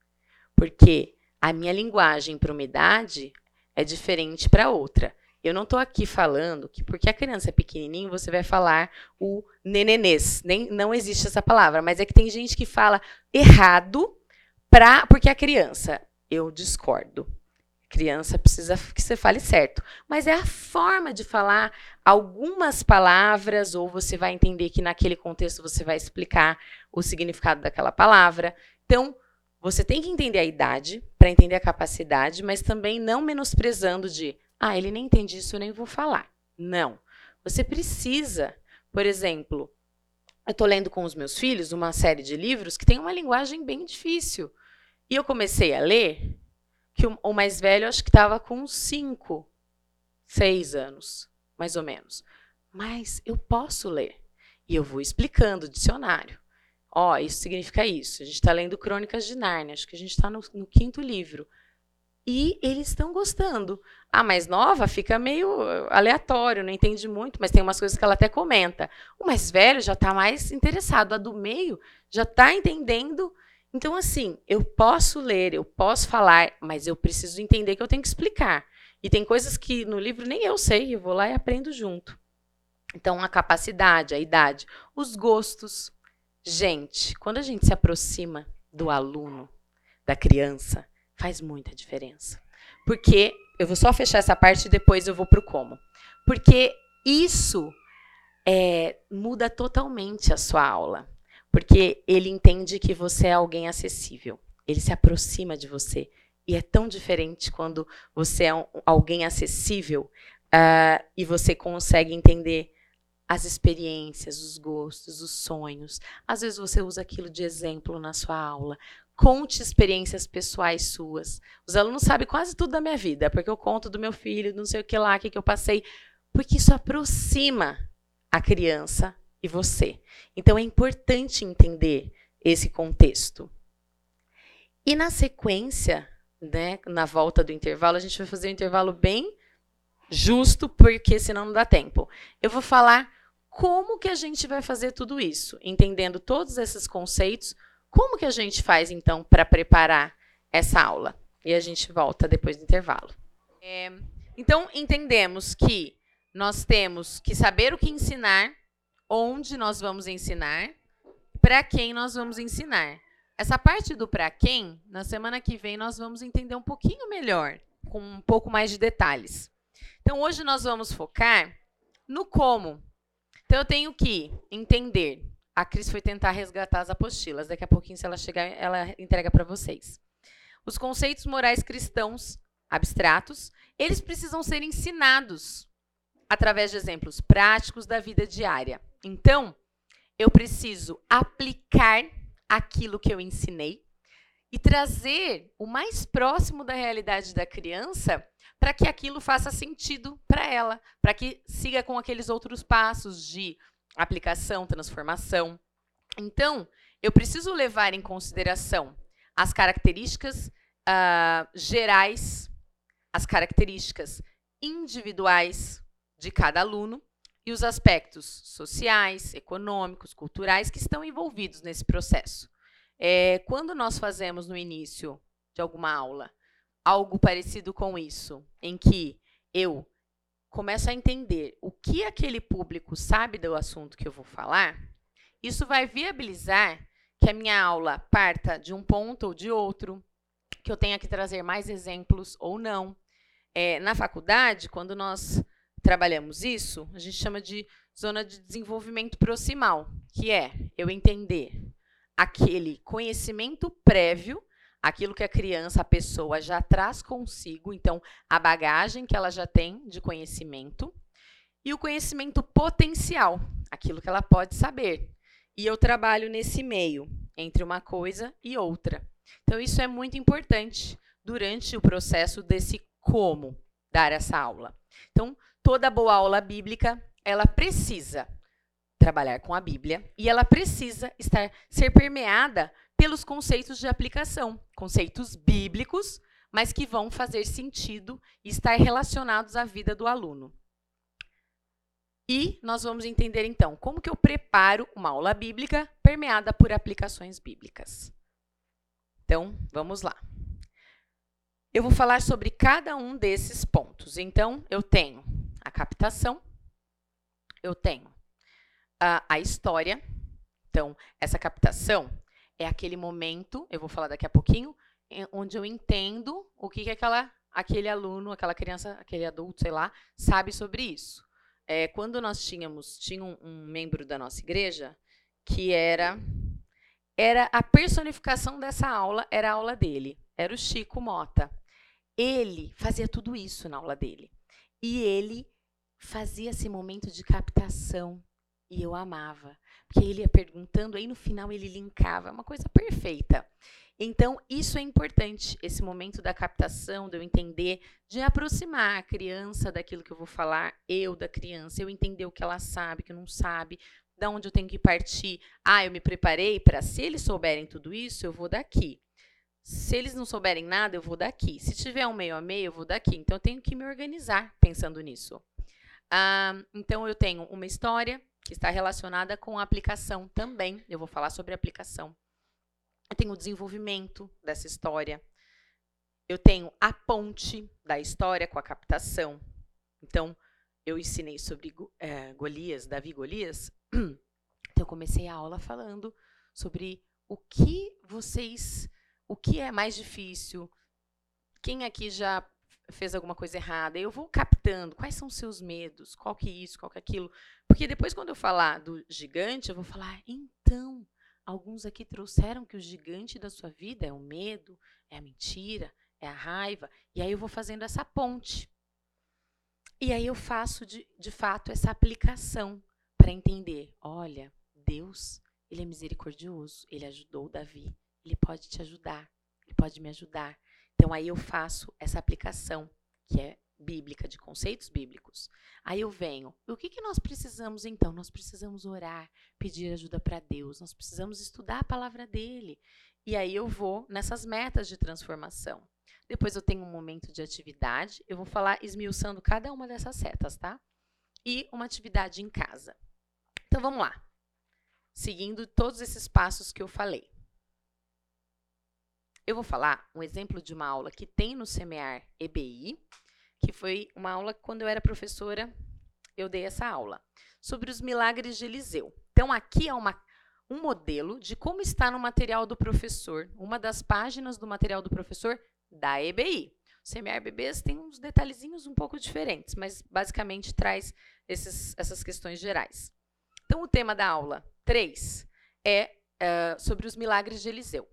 Porque a minha linguagem para uma idade é diferente para outra. Eu não estou aqui falando que porque a criança é pequenininho, você vai falar o nenenês. Nem, não existe essa palavra, mas é que tem gente que fala errado pra, porque a criança. Eu discordo. Criança precisa que você fale certo. Mas é a forma de falar algumas palavras, ou você vai entender que naquele contexto você vai explicar o significado daquela palavra. Então, você tem que entender a idade para entender a capacidade, mas também não menosprezando de, ah, ele nem entende isso, eu nem vou falar. Não. Você precisa, por exemplo, eu estou lendo com os meus filhos uma série de livros que tem uma linguagem bem difícil. E eu comecei a ler que o, mais velho acho que estava com cinco, seis anos, mais ou menos. Mas eu posso ler. E eu vou explicando o dicionário. Ó, isso significa isso. A gente está lendo Crônicas de Nárnia, acho que a gente está no, no quinto livro. E eles estão gostando. A mais nova fica meio aleatório, não entende muito, mas tem umas coisas que ela até comenta. O mais velho já está mais interessado. A do meio já está entendendo então, assim, eu posso ler, eu posso falar, mas eu preciso entender que eu tenho que explicar. E tem coisas que no livro nem eu sei, eu vou lá e aprendo junto. Então, a capacidade, a idade, os gostos. Gente, quando a gente se aproxima do aluno, da criança, faz muita diferença. Porque, eu vou só fechar essa parte e depois eu vou para o como. Porque isso é, muda totalmente a sua aula. Porque ele entende que você é alguém acessível. Ele se aproxima de você. E é tão diferente quando você é um, alguém acessível uh, e você consegue entender as experiências, os gostos, os sonhos. Às vezes você usa aquilo de exemplo na sua aula. Conte experiências pessoais suas. Os alunos sabem quase tudo da minha vida, porque eu conto do meu filho, não sei o que lá, o que, que eu passei. Porque isso aproxima a criança e você. Então é importante entender esse contexto. E na sequência, né, na volta do intervalo, a gente vai fazer um intervalo bem justo, porque senão não dá tempo. Eu vou falar como que a gente vai fazer tudo isso, entendendo todos esses conceitos, como que a gente faz então para preparar essa aula? E a gente volta depois do intervalo. É, então, entendemos que nós temos que saber o que ensinar, onde nós vamos ensinar, para quem nós vamos ensinar. Essa parte do para quem, na semana que vem nós vamos entender um pouquinho melhor, com um pouco mais de detalhes. Então hoje nós vamos focar no como. Então eu tenho que entender. A Cris foi tentar resgatar as apostilas. Daqui a pouquinho, se ela chegar, ela entrega para vocês. Os conceitos morais cristãos abstratos, eles precisam ser ensinados através de exemplos práticos da vida diária. Então, eu preciso aplicar aquilo que eu ensinei e trazer o mais próximo da realidade da criança para que aquilo faça sentido para ela, para que siga com aqueles outros passos de aplicação, transformação. Então, eu preciso levar em consideração as características uh, gerais, as características individuais de cada aluno e os aspectos sociais, econômicos, culturais que estão envolvidos nesse processo. É, quando nós fazemos no início de alguma aula algo parecido com isso, em que eu começo a entender o que aquele público sabe do assunto que eu vou falar, isso vai viabilizar que a minha aula parta de um ponto ou de outro, que eu tenha que trazer mais exemplos ou não. É, na faculdade, quando nós trabalhamos isso, a gente chama de zona de desenvolvimento proximal, que é eu entender aquele conhecimento prévio, aquilo que a criança, a pessoa já traz consigo, então a bagagem que ela já tem de conhecimento, e o conhecimento potencial, aquilo que ela pode saber. E eu trabalho nesse meio, entre uma coisa e outra. Então, isso é muito importante durante o processo desse como dar essa aula. Então, toda boa aula bíblica, ela precisa trabalhar com a Bíblia e ela precisa estar ser permeada pelos conceitos de aplicação, conceitos bíblicos, mas que vão fazer sentido e estar relacionados à vida do aluno. E nós vamos entender então como que eu preparo uma aula bíblica permeada por aplicações bíblicas. Então, vamos lá. Eu vou falar sobre cada um desses pontos. Então, eu tenho a captação, eu tenho a, a história. Então, essa captação é aquele momento, eu vou falar daqui a pouquinho, onde eu entendo o que, que aquela, aquele aluno, aquela criança, aquele adulto, sei lá, sabe sobre isso. É, quando nós tínhamos, tinha um, um membro da nossa igreja que era era a personificação dessa aula, era a aula dele, era o Chico Mota. Ele fazia tudo isso na aula dele. E ele fazia esse momento de captação. E eu amava. Porque ele ia perguntando, aí no final ele linkava. Uma coisa perfeita. Então, isso é importante, esse momento da captação, de eu entender, de aproximar a criança daquilo que eu vou falar, eu da criança, eu entender o que ela sabe, que não sabe, da onde eu tenho que partir. Ah, eu me preparei para, se eles souberem tudo isso, eu vou daqui. Se eles não souberem nada, eu vou daqui. Se tiver um meio a meio, eu vou daqui. Então, eu tenho que me organizar pensando nisso. Ah, então, eu tenho uma história que está relacionada com a aplicação também. Eu vou falar sobre aplicação. Eu tenho o desenvolvimento dessa história. Eu tenho a ponte da história com a captação. Então, eu ensinei sobre é, Golias, Davi Golias. [CLEARS THROAT] Então, eu comecei a aula falando sobre o que vocês, o que é mais difícil, quem aqui já fez alguma coisa errada. Eu vou captando quais são os seus medos, qual que é isso, qual que é aquilo. Porque depois, quando eu falar do gigante, eu vou falar, então, alguns aqui trouxeram que o gigante da sua vida é o medo, é a mentira, é a raiva. E aí eu vou fazendo essa ponte. E aí eu faço, de, de fato, essa aplicação para entender. Olha, Deus, ele é misericordioso, ele ajudou Davi, ele pode te ajudar, ele pode me ajudar. Então aí eu faço essa aplicação, que é bíblica, de conceitos bíblicos. Aí eu venho, o que, que nós precisamos então? Nós precisamos orar, pedir ajuda para Deus, nós precisamos estudar a palavra dele. E aí eu vou nessas metas de transformação. Depois eu tenho um momento de atividade, eu vou falar esmiuçando cada uma dessas setas, tá? E uma atividade em casa. Então vamos lá. Seguindo todos esses passos que eu falei. Eu vou falar um exemplo de uma aula que tem no Semear EBI, que foi uma aula que, quando eu era professora, eu dei essa aula, sobre os milagres de Eliseu. Então, aqui é uma, um modelo de como está no material do professor, uma das páginas do material do professor da EBI. O Semear BBs tem uns detalhezinhos um pouco diferentes, mas basicamente traz esses, essas questões gerais. Então, o tema da aula 3 é uh, sobre os milagres de Eliseu.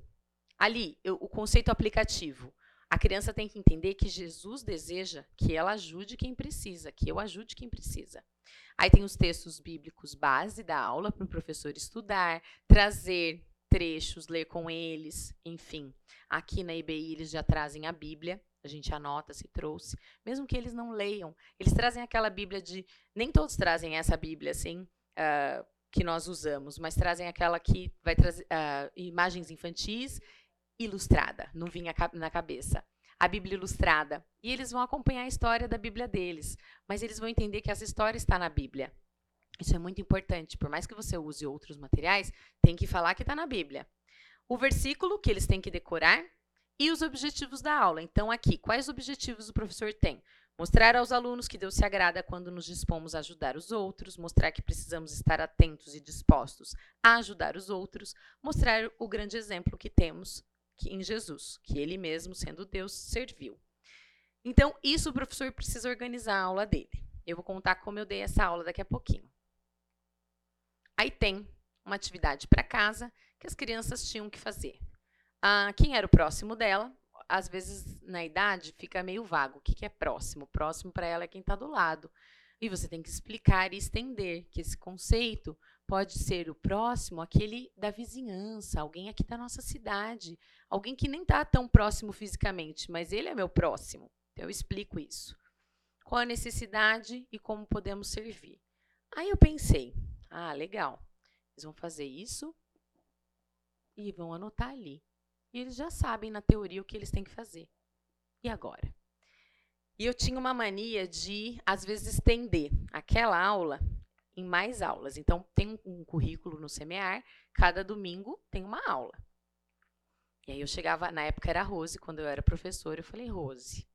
Ali, eu, o conceito aplicativo. A criança tem que entender que Jesus deseja que ela ajude quem precisa, que eu ajude quem precisa. Aí tem os textos bíblicos base da aula para o professor estudar, trazer trechos, ler com eles, enfim. Aqui na IBI eles já trazem a Bíblia, a gente anota se trouxe, mesmo que eles não leiam, eles trazem aquela Bíblia de. Nem todos trazem essa Bíblia assim, uh, que nós usamos, mas trazem aquela que vai trazer uh, imagens infantis ilustrada, não vinha na cabeça. A Bíblia ilustrada. E eles vão acompanhar a história da Bíblia deles, mas eles vão entender que essa história está na Bíblia. Isso é muito importante. Por mais que você use outros materiais, tem que falar que está na Bíblia. O versículo que eles têm que decorar e os objetivos da aula. Então, aqui, quais objetivos o professor tem? Mostrar aos alunos que Deus se agrada quando nos dispomos a ajudar os outros, mostrar que precisamos estar atentos e dispostos a ajudar os outros, mostrar o grande exemplo que temos que, em Jesus, que ele mesmo, sendo Deus, serviu. Então, isso o professor precisa organizar a aula dele. Eu vou contar como eu dei essa aula daqui a pouquinho. Aí tem uma atividade para casa que as crianças tinham que fazer. Ah, quem era o próximo dela? Às vezes, na idade, fica meio vago. O que, é próximo? Próximo para ela é quem está do lado. E você tem que explicar e estender que esse conceito pode ser o próximo, aquele da vizinhança, alguém aqui da nossa cidade, alguém que nem está tão próximo fisicamente, mas ele é meu próximo. Então, eu explico isso. Qual a necessidade e como podemos servir. Aí eu pensei, ah, legal, eles vão fazer isso e vão anotar ali. E eles já sabem na teoria o que eles têm que fazer. E agora? E eu tinha uma mania de, às vezes, estender aquela aula em mais aulas. Então, tem um currículo no Semear, cada domingo tem uma aula. E aí eu chegava, na época era a Rose, quando eu era professora, eu falei, Rose,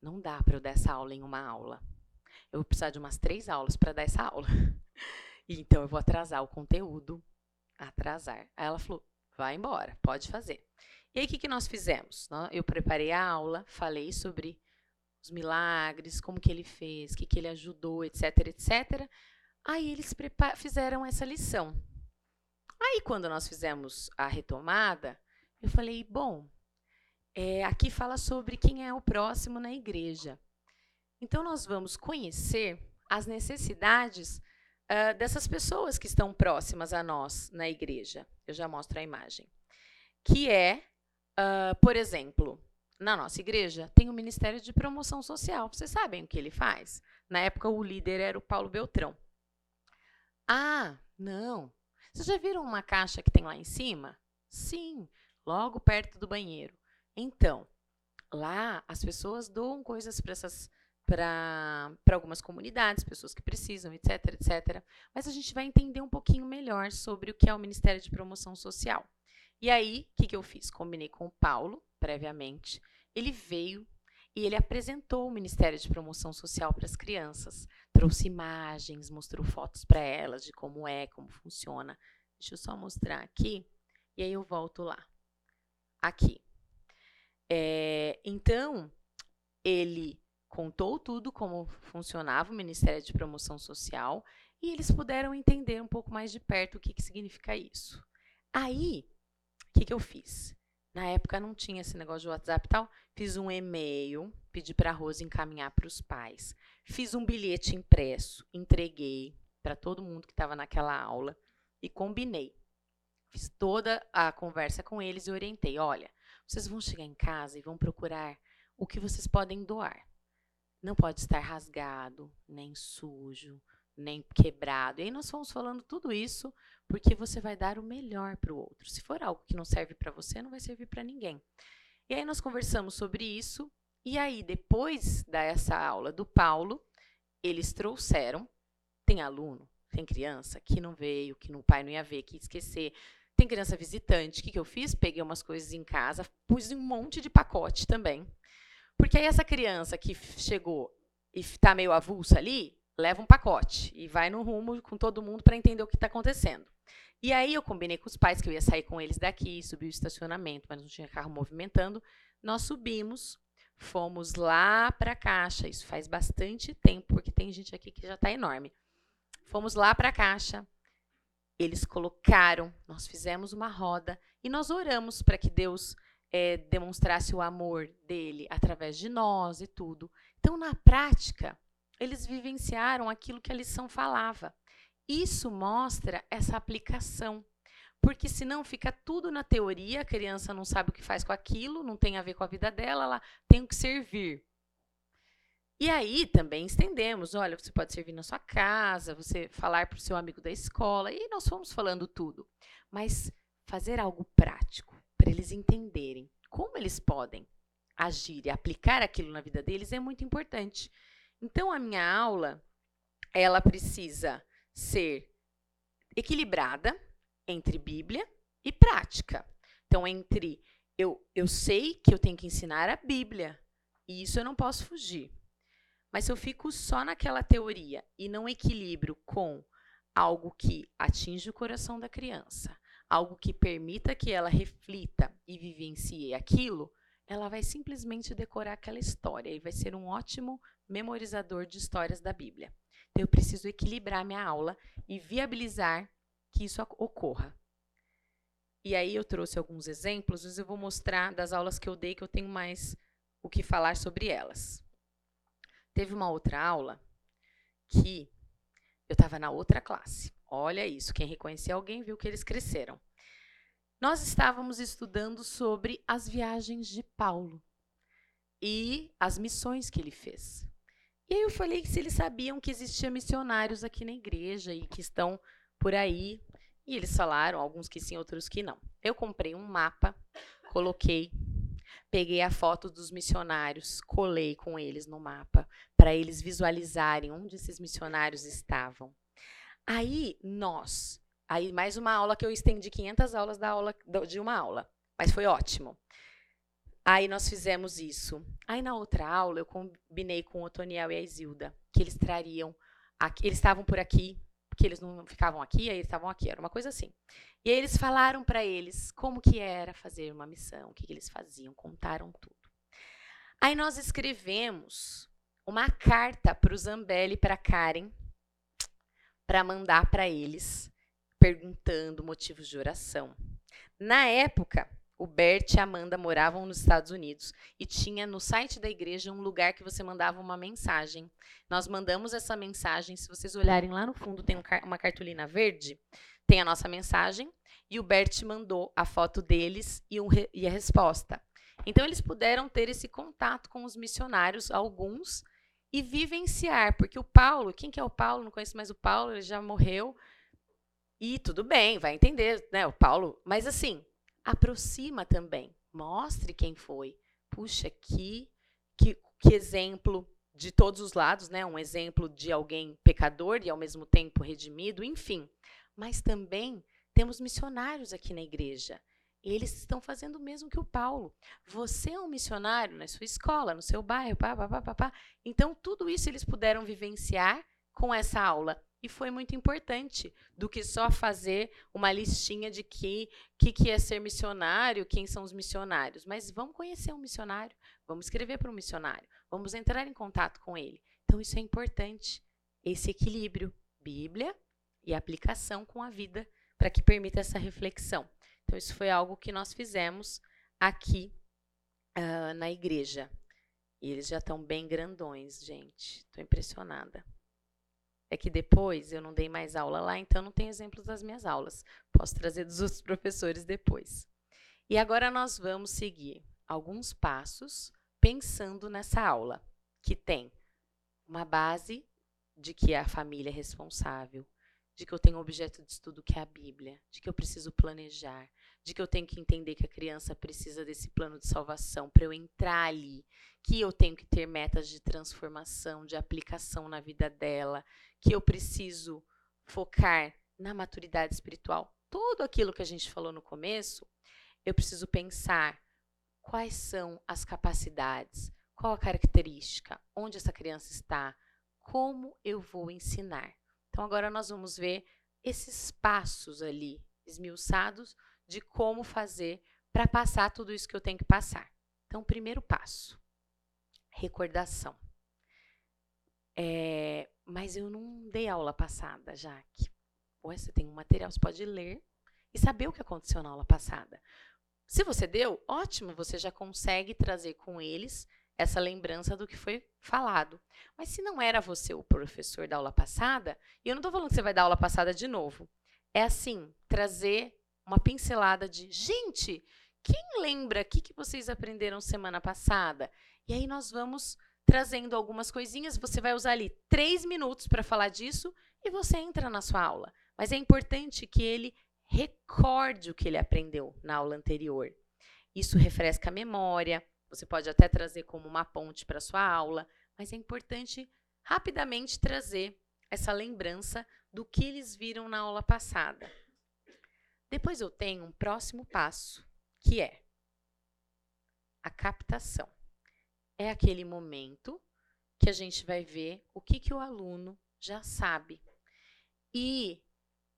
não dá para eu dar essa aula em uma aula. Eu vou precisar de umas três aulas para dar essa aula. [LAUGHS] então, eu vou atrasar o conteúdo. Atrasar. Aí ela falou, vai embora, pode fazer. E aí, o que, que nós fizemos? Eu preparei a aula, falei sobre os milagres, como que ele fez, o que, que ele ajudou, etc, etc. Aí eles fizeram essa lição. Aí, quando nós fizemos a retomada, eu falei: bom, é, aqui fala sobre quem é o próximo na igreja. Então, nós vamos conhecer as necessidades uh, dessas pessoas que estão próximas a nós na igreja. Eu já mostro a imagem. Que é, uh, por exemplo, na nossa igreja tem o Ministério de Promoção Social. Vocês sabem o que ele faz? Na época, o líder era o Paulo Beltrão. Ah, não. Vocês já viram uma caixa que tem lá em cima? Sim, logo perto do banheiro. Então, lá as pessoas doam coisas para essas para algumas comunidades, pessoas que precisam, etc, etc. Mas a gente vai entender um pouquinho melhor sobre o que é o Ministério de Promoção Social. E aí, o que, que eu fiz? Combinei com o Paulo, previamente. Ele veio e ele apresentou o Ministério de Promoção Social para as crianças. Trouxe imagens, mostrou fotos para elas de como é, como funciona. Deixa eu só mostrar aqui. E aí eu volto lá. Aqui. É, então, ele contou tudo como funcionava o Ministério de Promoção Social e eles puderam entender um pouco mais de perto o que, que significa isso. Aí, o que, que eu fiz? Na época não tinha esse negócio de WhatsApp e tal. Fiz um e-mail, pedi para a Rose encaminhar para os pais. Fiz um bilhete impresso, entreguei para todo mundo que estava naquela aula e combinei. Fiz toda a conversa com eles e orientei: olha, vocês vão chegar em casa e vão procurar o que vocês podem doar. não pode estar rasgado, nem sujo, nem quebrado. E aí nós fomos falando tudo isso porque você vai dar o melhor para o outro. Se for algo que não serve para você, não vai servir para ninguém. E aí nós conversamos sobre isso. E aí, depois dessa aula do Paulo, eles trouxeram. Tem aluno, tem criança que não veio, que o pai não ia ver, que ia esquecer. Tem criança visitante. O que, que eu fiz? Peguei umas coisas em casa, pus um monte de pacote também. Porque aí essa criança que chegou e está meio avulsa ali, leva um pacote e vai no rumo com todo mundo para entender o que está acontecendo. E aí eu combinei com os pais que eu ia sair com eles daqui, subir o estacionamento, mas não tinha carro movimentando. Nós subimos, fomos lá para a caixa. Isso faz bastante tempo, porque tem gente aqui que já está enorme. Fomos lá para a caixa. Eles colocaram, nós fizemos uma roda e nós oramos para que Deus é, demonstrasse o amor dele através de nós e tudo. Então, na prática, eles vivenciaram aquilo que a lição falava. Isso mostra essa aplicação. Porque senão fica tudo na teoria, a criança não sabe o que faz com aquilo, não tem a ver com a vida dela, ela tem que servir. E aí também estendemos, olha, você pode servir na sua casa, você falar para o seu amigo da escola, e nós fomos falando tudo. Mas fazer algo prático, para eles entenderem como eles podem agir e aplicar aquilo na vida deles é muito importante. Então, a minha aula, ela precisa ser equilibrada entre Bíblia e prática. Então, entre eu, eu sei que eu tenho que ensinar a Bíblia, e isso eu não posso fugir. Mas se eu fico só naquela teoria e não equilibro com algo que atinge o coração da criança, algo que permita que ela reflita e vivencie aquilo, ela vai simplesmente decorar aquela história e vai ser um ótimo memorizador de histórias da Bíblia. Então, eu preciso equilibrar minha aula e viabilizar que isso ocorra. E aí eu trouxe alguns exemplos, mas eu vou mostrar das aulas que eu dei que eu tenho mais o que falar sobre elas. Teve uma outra aula que eu estava na outra classe. Olha isso, quem reconhecia alguém viu que eles cresceram. Nós estávamos estudando sobre as viagens de Paulo e as missões que ele fez. E aí eu falei que se eles sabiam que existiam missionários aqui na igreja e que estão por aí. E eles falaram, alguns que sim, outros que não. Eu comprei um mapa, coloquei, peguei a foto dos missionários, colei com eles no mapa, para eles visualizarem onde esses missionários estavam. Aí nós, aí mais uma aula que eu estendi 500 aulas da aula de uma aula, mas foi ótimo. Aí nós fizemos isso. Aí na outra aula eu combinei com o Otoniel e a Isilda que eles trariam, aqui, eles estavam por aqui, porque eles não ficavam aqui, aí eles estavam aqui, era uma coisa assim. E aí eles falaram para eles como que era fazer uma missão, o que, que eles faziam, contaram tudo. Aí nós escrevemos uma carta para o Zambelli e para Karen para mandar para eles, perguntando motivos de oração. Na época, o Bert e a Amanda moravam nos Estados Unidos e tinha no site da igreja um lugar que você mandava uma mensagem. Nós mandamos essa mensagem, se vocês olharem lá no fundo tem uma cartolina verde, tem a nossa mensagem e o Bert mandou a foto deles e, um, e a resposta. Então eles puderam ter esse contato com os missionários, alguns, e vivenciar, porque o Paulo, quem que é o Paulo? Não conheço mais o Paulo, ele já morreu. E tudo bem, vai entender, né, o Paulo, mas assim, aproxima também. Mostre quem foi. Puxa, que, que, que exemplo de todos os lados, né? Um exemplo de alguém pecador e ao mesmo tempo redimido, enfim. Mas também temos missionários aqui na igreja. Eles estão fazendo o mesmo que o Paulo. Você é um missionário na sua escola, no seu bairro, pá, pá, pá, pá, pá. Então, tudo isso eles puderam vivenciar com essa aula e foi muito importante do que só fazer uma listinha de que que, que é ser missionário, quem são os missionários. Mas vamos conhecer um missionário, vamos escrever para um missionário, vamos entrar em contato com ele. Então isso é importante, esse equilíbrio, Bíblia e aplicação com a vida, para que permita essa reflexão. Então isso foi algo que nós fizemos aqui uh, na igreja. E eles já estão bem grandões, gente. Estou impressionada. É que depois eu não dei mais aula lá, então não tem exemplos das minhas aulas. Posso trazer dos outros [LAUGHS] professores depois. E agora nós vamos seguir alguns passos pensando nessa aula, que tem uma base de que a família é responsável, de que eu tenho um objeto de estudo que é a Bíblia, de que eu preciso planejar, de que eu tenho que entender que a criança precisa desse plano de salvação para eu entrar ali, que eu tenho que ter metas de transformação, de aplicação na vida dela, que eu preciso focar na maturidade espiritual. Tudo aquilo que a gente falou no começo, eu preciso pensar quais são as capacidades, qual a característica, onde essa criança está, como eu vou ensinar. Então, agora nós vamos ver esses passos ali esmiuçados de como fazer para passar tudo isso que eu tenho que passar. Então, primeiro passo: recordação. É, mas eu não dei aula passada, Jaque. Ué, você tem um material, você pode ler e saber o que aconteceu na aula passada. Se você deu, ótimo, você já consegue trazer com eles essa lembrança do que foi falado. Mas se não era você o professor da aula passada, e eu não estou falando que você vai dar aula passada de novo, é assim, trazer uma pincelada de, gente, quem lembra o que, que vocês aprenderam semana passada? E aí nós vamos trazendo algumas coisinhas, você vai usar ali três minutos para falar disso e você entra na sua aula. Mas é importante que ele recorde o que ele aprendeu na aula anterior. Isso refresca a memória, você pode até trazer como uma ponte para sua aula, mas é importante rapidamente trazer essa lembrança do que eles viram na aula passada. Depois eu tenho um próximo passo, que é a captação. É aquele momento que a gente vai ver o que, que o aluno já sabe. E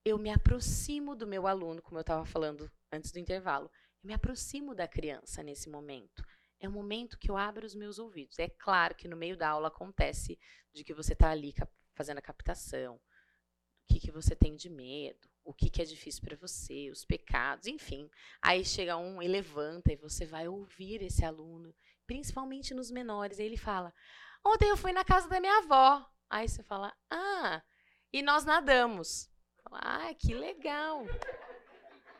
eu me aproximo do meu aluno, como eu estava falando antes do intervalo, eu me aproximo da criança nesse momento é o momento que eu abro os meus ouvidos. É claro que no meio da aula acontece de que você está ali fazendo a captação, o que, que você tem de medo, o que, que é difícil para você, os pecados, enfim. Aí chega um e levanta e você vai ouvir esse aluno, principalmente nos menores. Aí ele fala: Ontem eu fui na casa da minha avó. Aí você fala: Ah, e nós nadamos. Ah, que legal.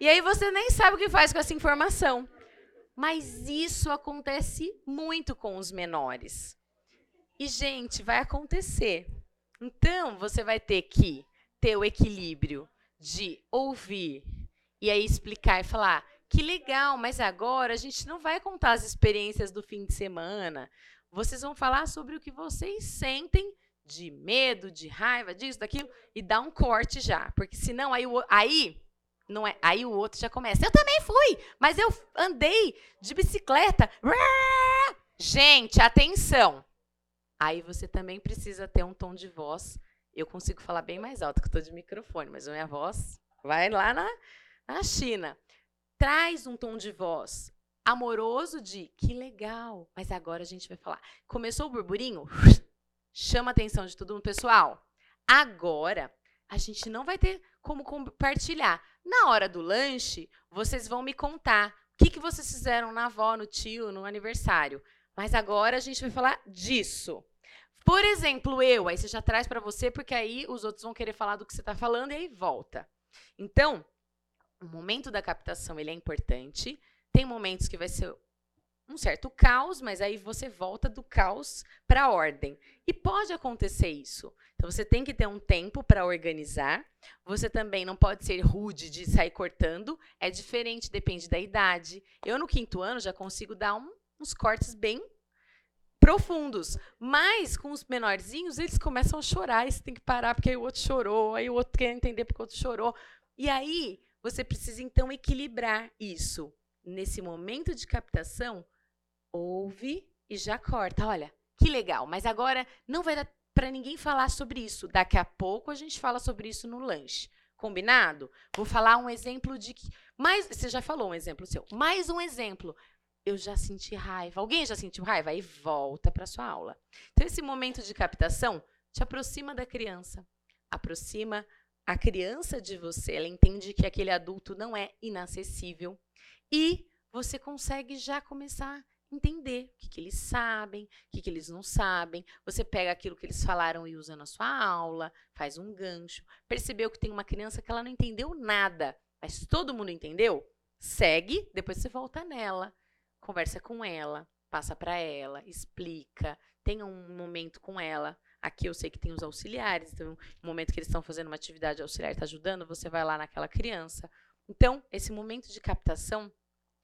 E aí você nem sabe o que faz com essa informação. Mas isso acontece muito com os menores. E, gente, vai acontecer. Então, você vai ter que ter o equilíbrio de ouvir e aí explicar e falar: que legal, mas agora a gente não vai contar as experiências do fim de semana. Vocês vão falar sobre o que vocês sentem de medo, de raiva, disso, daquilo, e dar um corte já. Porque senão aí, aí não é, aí o outro já começa. Eu também fui, mas eu andei de bicicleta. Gente, atenção. Aí você também precisa ter um tom de voz. Eu consigo falar bem mais alto, que eu estou de microfone, mas minha voz vai lá na, na China. Traz um tom de voz amoroso de que legal, mas agora a gente vai falar. Começou o burburinho? Chama a atenção de todo mundo, pessoal. Agora a gente não vai ter como compartilhar. Na hora do lanche, vocês vão me contar o que, que vocês fizeram na avó, no tio, no aniversário. Mas agora a gente vai falar disso. Por exemplo, eu, aí você já traz para você, porque aí os outros vão querer falar do que você está falando e aí volta. Então, o momento da captação ele é importante. Tem momentos que vai ser um certo caos, mas aí você volta do caos para a ordem. E pode acontecer isso. Então você tem que ter um tempo para organizar. Você também não pode ser rude de sair cortando. É diferente, depende da idade. Eu no quinto ano já consigo dar um, uns cortes bem profundos. Mas com os menorzinhos, eles começam a chorar, e você tem que parar porque aí o outro chorou, aí o outro quer entender porque o outro chorou. E aí você precisa então equilibrar isso. Nesse momento de captação, ouve e já corta. Olha, que legal, mas agora não vai dar para ninguém falar sobre isso. Daqui a pouco a gente fala sobre isso no lanche. Combinado? Vou falar um exemplo de que. Mais, você já falou um exemplo seu. Mais um exemplo. Eu já senti raiva. Alguém já sentiu raiva? Aí volta para sua aula. Então, esse momento de captação te aproxima da criança. Aproxima a criança de você. Ela entende que aquele adulto não é inacessível. E você consegue já começar entender o que, que eles sabem, o que, que eles não sabem. Você pega aquilo que eles falaram e usa na sua aula, faz um gancho. Percebeu que tem uma criança que ela não entendeu nada, mas todo mundo entendeu? Segue, depois você volta nela, conversa com ela, passa para ela, explica, tenha um momento com ela. Aqui eu sei que tem os auxiliares, então no momento que eles estão fazendo uma atividade auxiliar, está ajudando, você vai lá naquela criança. Então, esse momento de captação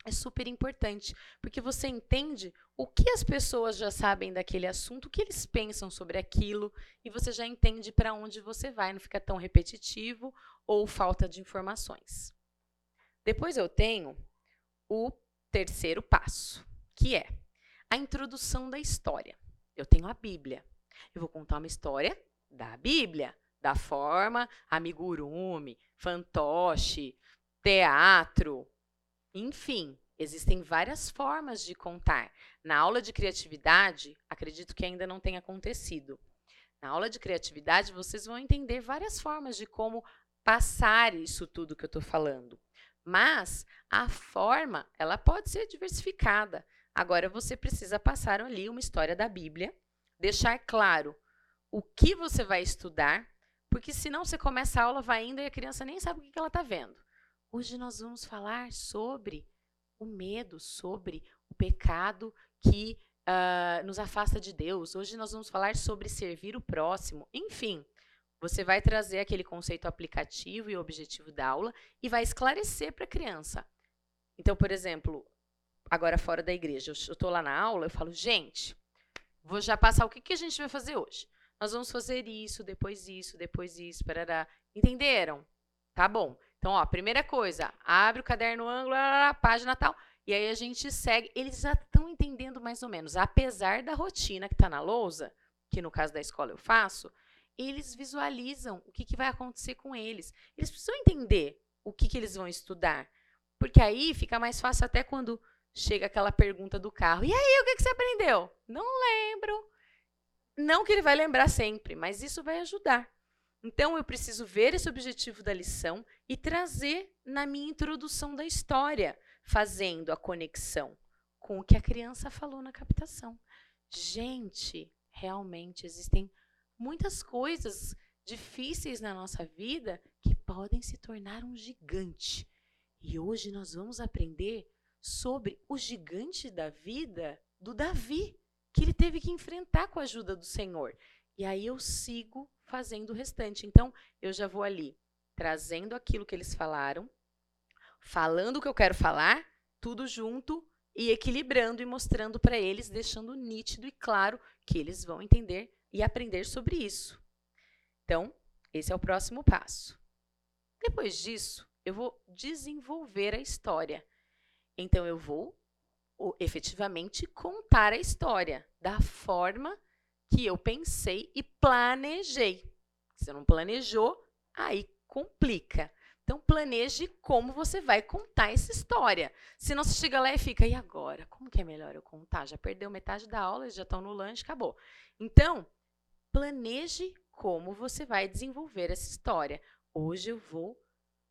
é super importante, porque você entende o que as pessoas já sabem daquele assunto, o que eles pensam sobre aquilo, e você já entende para onde você vai, não fica tão repetitivo ou falta de informações. Depois eu tenho o terceiro passo, que é a introdução da história. Eu tenho a Bíblia. Eu vou contar uma história da Bíblia, da forma amigurumi, fantoche, teatro, enfim, existem várias formas de contar. Na aula de criatividade, acredito que ainda não tenha acontecido. Na aula de criatividade, vocês vão entender várias formas de como passar isso tudo que eu estou falando. Mas a forma, ela pode ser diversificada. Agora você precisa passar ali uma história da Bíblia, deixar claro o que você vai estudar, porque senão você começa a aula, vai indo e a criança nem sabe o que ela está vendo. Hoje nós vamos falar sobre o medo, sobre o pecado que uh, nos afasta de Deus. Hoje nós vamos falar sobre servir o próximo. Enfim, você vai trazer aquele conceito aplicativo e objetivo da aula e vai esclarecer para a criança. Então, por exemplo, agora fora da igreja, eu estou lá na aula, eu falo, gente, vou já passar o que, que a gente vai fazer hoje. Nós vamos fazer isso, depois isso, depois isso, parará. Entenderam? Tá bom. Então, ó, primeira coisa, abre o caderno ângulo, página tal, e aí a gente segue. Eles já estão entendendo mais ou menos, apesar da rotina que está na lousa, que no caso da escola eu faço, eles visualizam o que, que vai acontecer com eles. Eles precisam entender o que, que eles vão estudar, porque aí fica mais fácil até quando chega aquela pergunta do carro. E aí, o que, que você aprendeu? Não lembro. Não que ele vai lembrar sempre, mas isso vai ajudar. Então, eu preciso ver esse objetivo da lição e trazer na minha introdução da história, fazendo a conexão com o que a criança falou na captação. Gente, realmente existem muitas coisas difíceis na nossa vida que podem se tornar um gigante. E hoje nós vamos aprender sobre o gigante da vida do Davi, que ele teve que enfrentar com a ajuda do Senhor. E aí eu sigo fazendo o restante. Então, eu já vou ali trazendo aquilo que eles falaram, falando o que eu quero falar, tudo junto e equilibrando e mostrando para eles, deixando nítido e claro que eles vão entender e aprender sobre isso. Então, esse é o próximo passo. Depois disso, eu vou desenvolver a história. Então, eu vou efetivamente contar a história da forma que eu pensei e planejei. Se você não planejou, aí complica. Então, planeje como você vai contar essa história. Se não, você chega lá e fica, e agora? Como que é melhor eu contar? Já perdeu metade da aula, já estão no lanche, acabou. Então, planeje como você vai desenvolver essa história. Hoje eu vou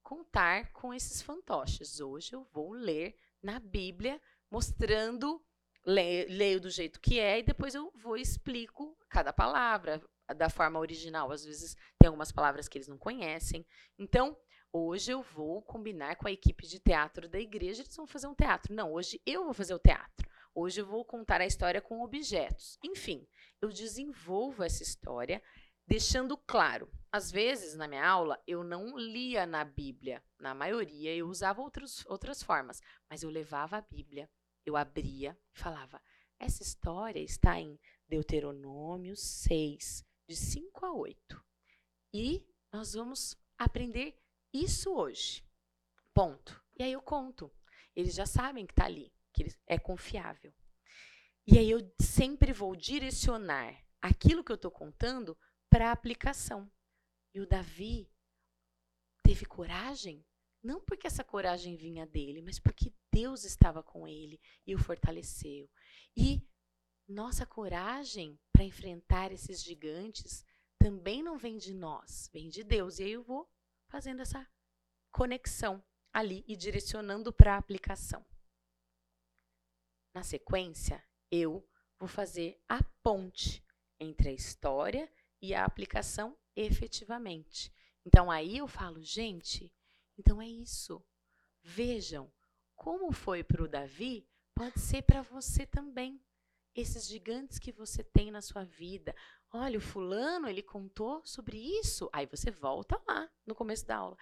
contar com esses fantoches. Hoje eu vou ler na Bíblia, mostrando leio, leio do jeito que é e depois eu vou e explico cada palavra da forma original. Às vezes tem algumas palavras que eles não conhecem. Então, hoje eu vou combinar com a equipe de teatro da igreja, eles vão fazer um teatro. Não, hoje eu vou fazer o teatro. Hoje eu vou contar a história com objetos. Enfim, eu desenvolvo essa história deixando claro. Às vezes, na minha aula, eu não lia na Bíblia. Na maioria, eu usava outros, outras formas. Mas eu levava a Bíblia eu abria e falava: essa história está em Deuteronômio 6, de 5 a 8. E nós vamos aprender isso hoje. Ponto. E aí eu conto. Eles já sabem que está ali, que é confiável. E aí eu sempre vou direcionar aquilo que eu estou contando para a aplicação. E o Davi teve coragem não porque essa coragem vinha dele, mas porque Deus estava com ele e o fortaleceu. E nossa coragem para enfrentar esses gigantes também não vem de nós, vem de Deus. E aí eu vou fazendo essa conexão ali e direcionando para a aplicação. Na sequência, eu vou fazer a ponte entre a história e a aplicação efetivamente. Então aí eu falo, gente, então é isso. Vejam, como foi para o Davi, pode ser para você também. esses gigantes que você tem na sua vida. Olha, o fulano, ele contou sobre isso. Aí você volta lá no começo da aula.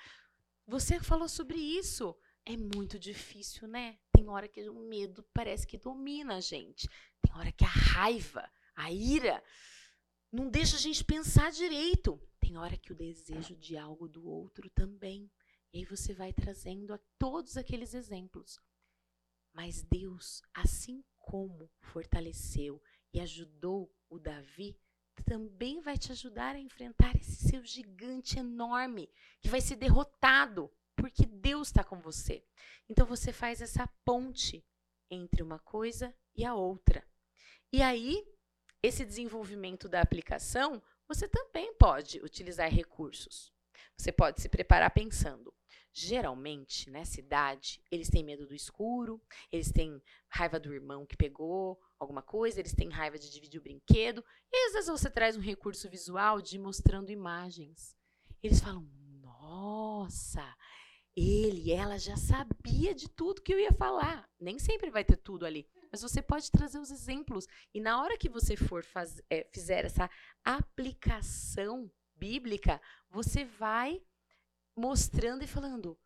Você falou sobre isso. É muito difícil, né? Tem hora que o medo parece que domina a gente. Tem hora que a raiva, a ira, não deixa a gente pensar direito. Tem hora que o desejo de algo do outro também. E aí você vai trazendo a todos aqueles exemplos. Mas Deus, assim como fortaleceu e ajudou o Davi, também vai te ajudar a enfrentar esse seu gigante enorme que vai ser derrotado, porque Deus está com você. Então você faz essa ponte entre uma coisa e a outra. E aí, esse desenvolvimento da aplicação, você também pode utilizar recursos. Você pode se preparar pensando: Geralmente, nessa idade, eles têm medo do escuro, eles têm raiva do irmão que pegou alguma coisa, eles têm raiva de dividir o brinquedo. E às vezes você traz um recurso visual de mostrando imagens. Eles falam: Nossa, ele, ela já sabia de tudo que eu ia falar. Nem sempre vai ter tudo ali. Mas você pode trazer os exemplos. E na hora que você for faz, é, fizer essa aplicação bíblica, você vai mostrando e falando: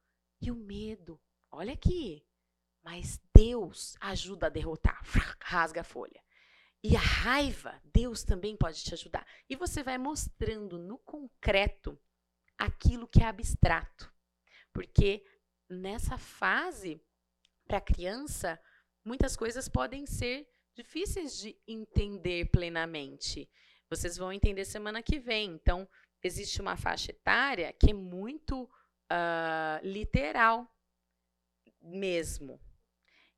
e o medo? Olha aqui. Mas Deus ajuda a derrotar. [LAUGHS] Rasga a folha. E a raiva, Deus também pode te ajudar. E você vai mostrando no concreto aquilo que é abstrato. Porque nessa fase, para a criança, muitas coisas podem ser difíceis de entender plenamente. Vocês vão entender semana que vem. Então, existe uma faixa etária que é muito uh, literal mesmo.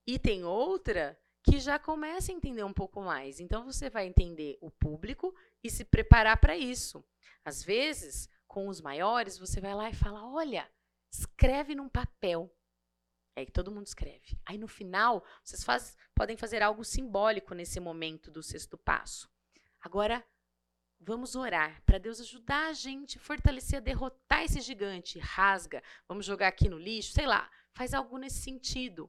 E tem outra que já começa a entender um pouco mais. Então você vai entender o público e se preparar para isso. Às vezes, com os maiores, você vai lá e fala: olha, escreve num papel. É que todo mundo escreve. Aí no final, vocês faz, podem fazer algo simbólico nesse momento do sexto passo. Agora, Vamos orar para Deus ajudar a gente, fortalecer, derrotar esse gigante. Rasga, vamos jogar aqui no lixo, sei lá, faz algo nesse sentido.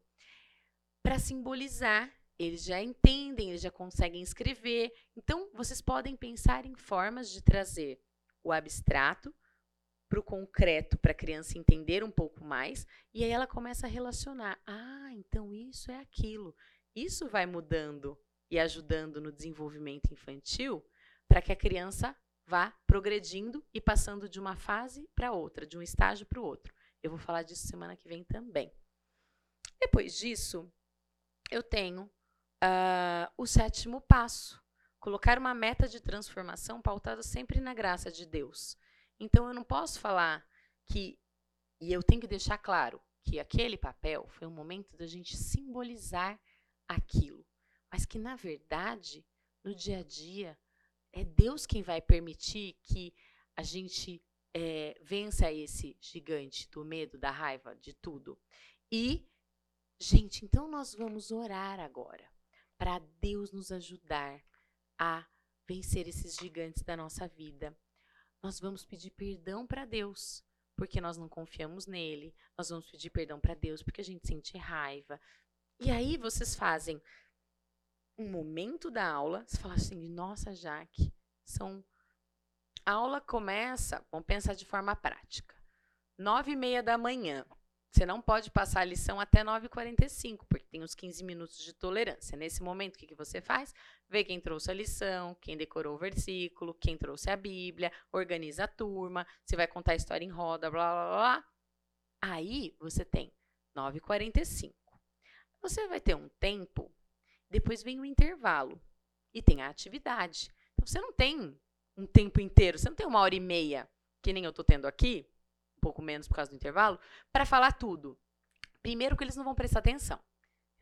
Para simbolizar, eles já entendem, eles já conseguem escrever. Então, vocês podem pensar em formas de trazer o abstrato para o concreto, para a criança entender um pouco mais, e aí ela começa a relacionar. Ah, então isso é aquilo. Isso vai mudando e ajudando no desenvolvimento infantil para que a criança vá progredindo e passando de uma fase para outra, de um estágio para o outro. Eu vou falar disso semana que vem também. Depois disso, eu tenho uh, o sétimo passo: colocar uma meta de transformação pautada sempre na graça de Deus. Então, eu não posso falar que, e eu tenho que deixar claro, que aquele papel foi um momento da gente simbolizar aquilo, mas que, na verdade, no dia a dia, é Deus quem vai permitir que a gente é, vença esse gigante do medo, da raiva, de tudo. E, gente, então nós vamos orar agora para Deus nos ajudar a vencer esses gigantes da nossa vida. Nós vamos pedir perdão para Deus, porque nós não confiamos nele. Nós vamos pedir perdão para Deus porque a gente sente raiva. E aí vocês fazem um momento da aula, você fala assim, nossa, Jaque, são... A aula começa, vamos pensar de forma prática, nove e meia da manhã. Você não pode passar a lição até 9h45, porque tem os 15 minutos de tolerância. Nesse momento, o que, você faz? Vê quem trouxe a lição, quem decorou o versículo, quem trouxe a Bíblia, organiza a turma, você vai contar a história em roda, blá, blá, blá. Aí, você tem 9h45. Você vai ter um tempo depois vem o intervalo e tem a atividade. Então, você não tem um tempo inteiro, você não tem uma hora e meia, que nem eu estou tendo aqui, um pouco menos por causa do intervalo, para falar tudo. Primeiro, que eles não vão prestar atenção.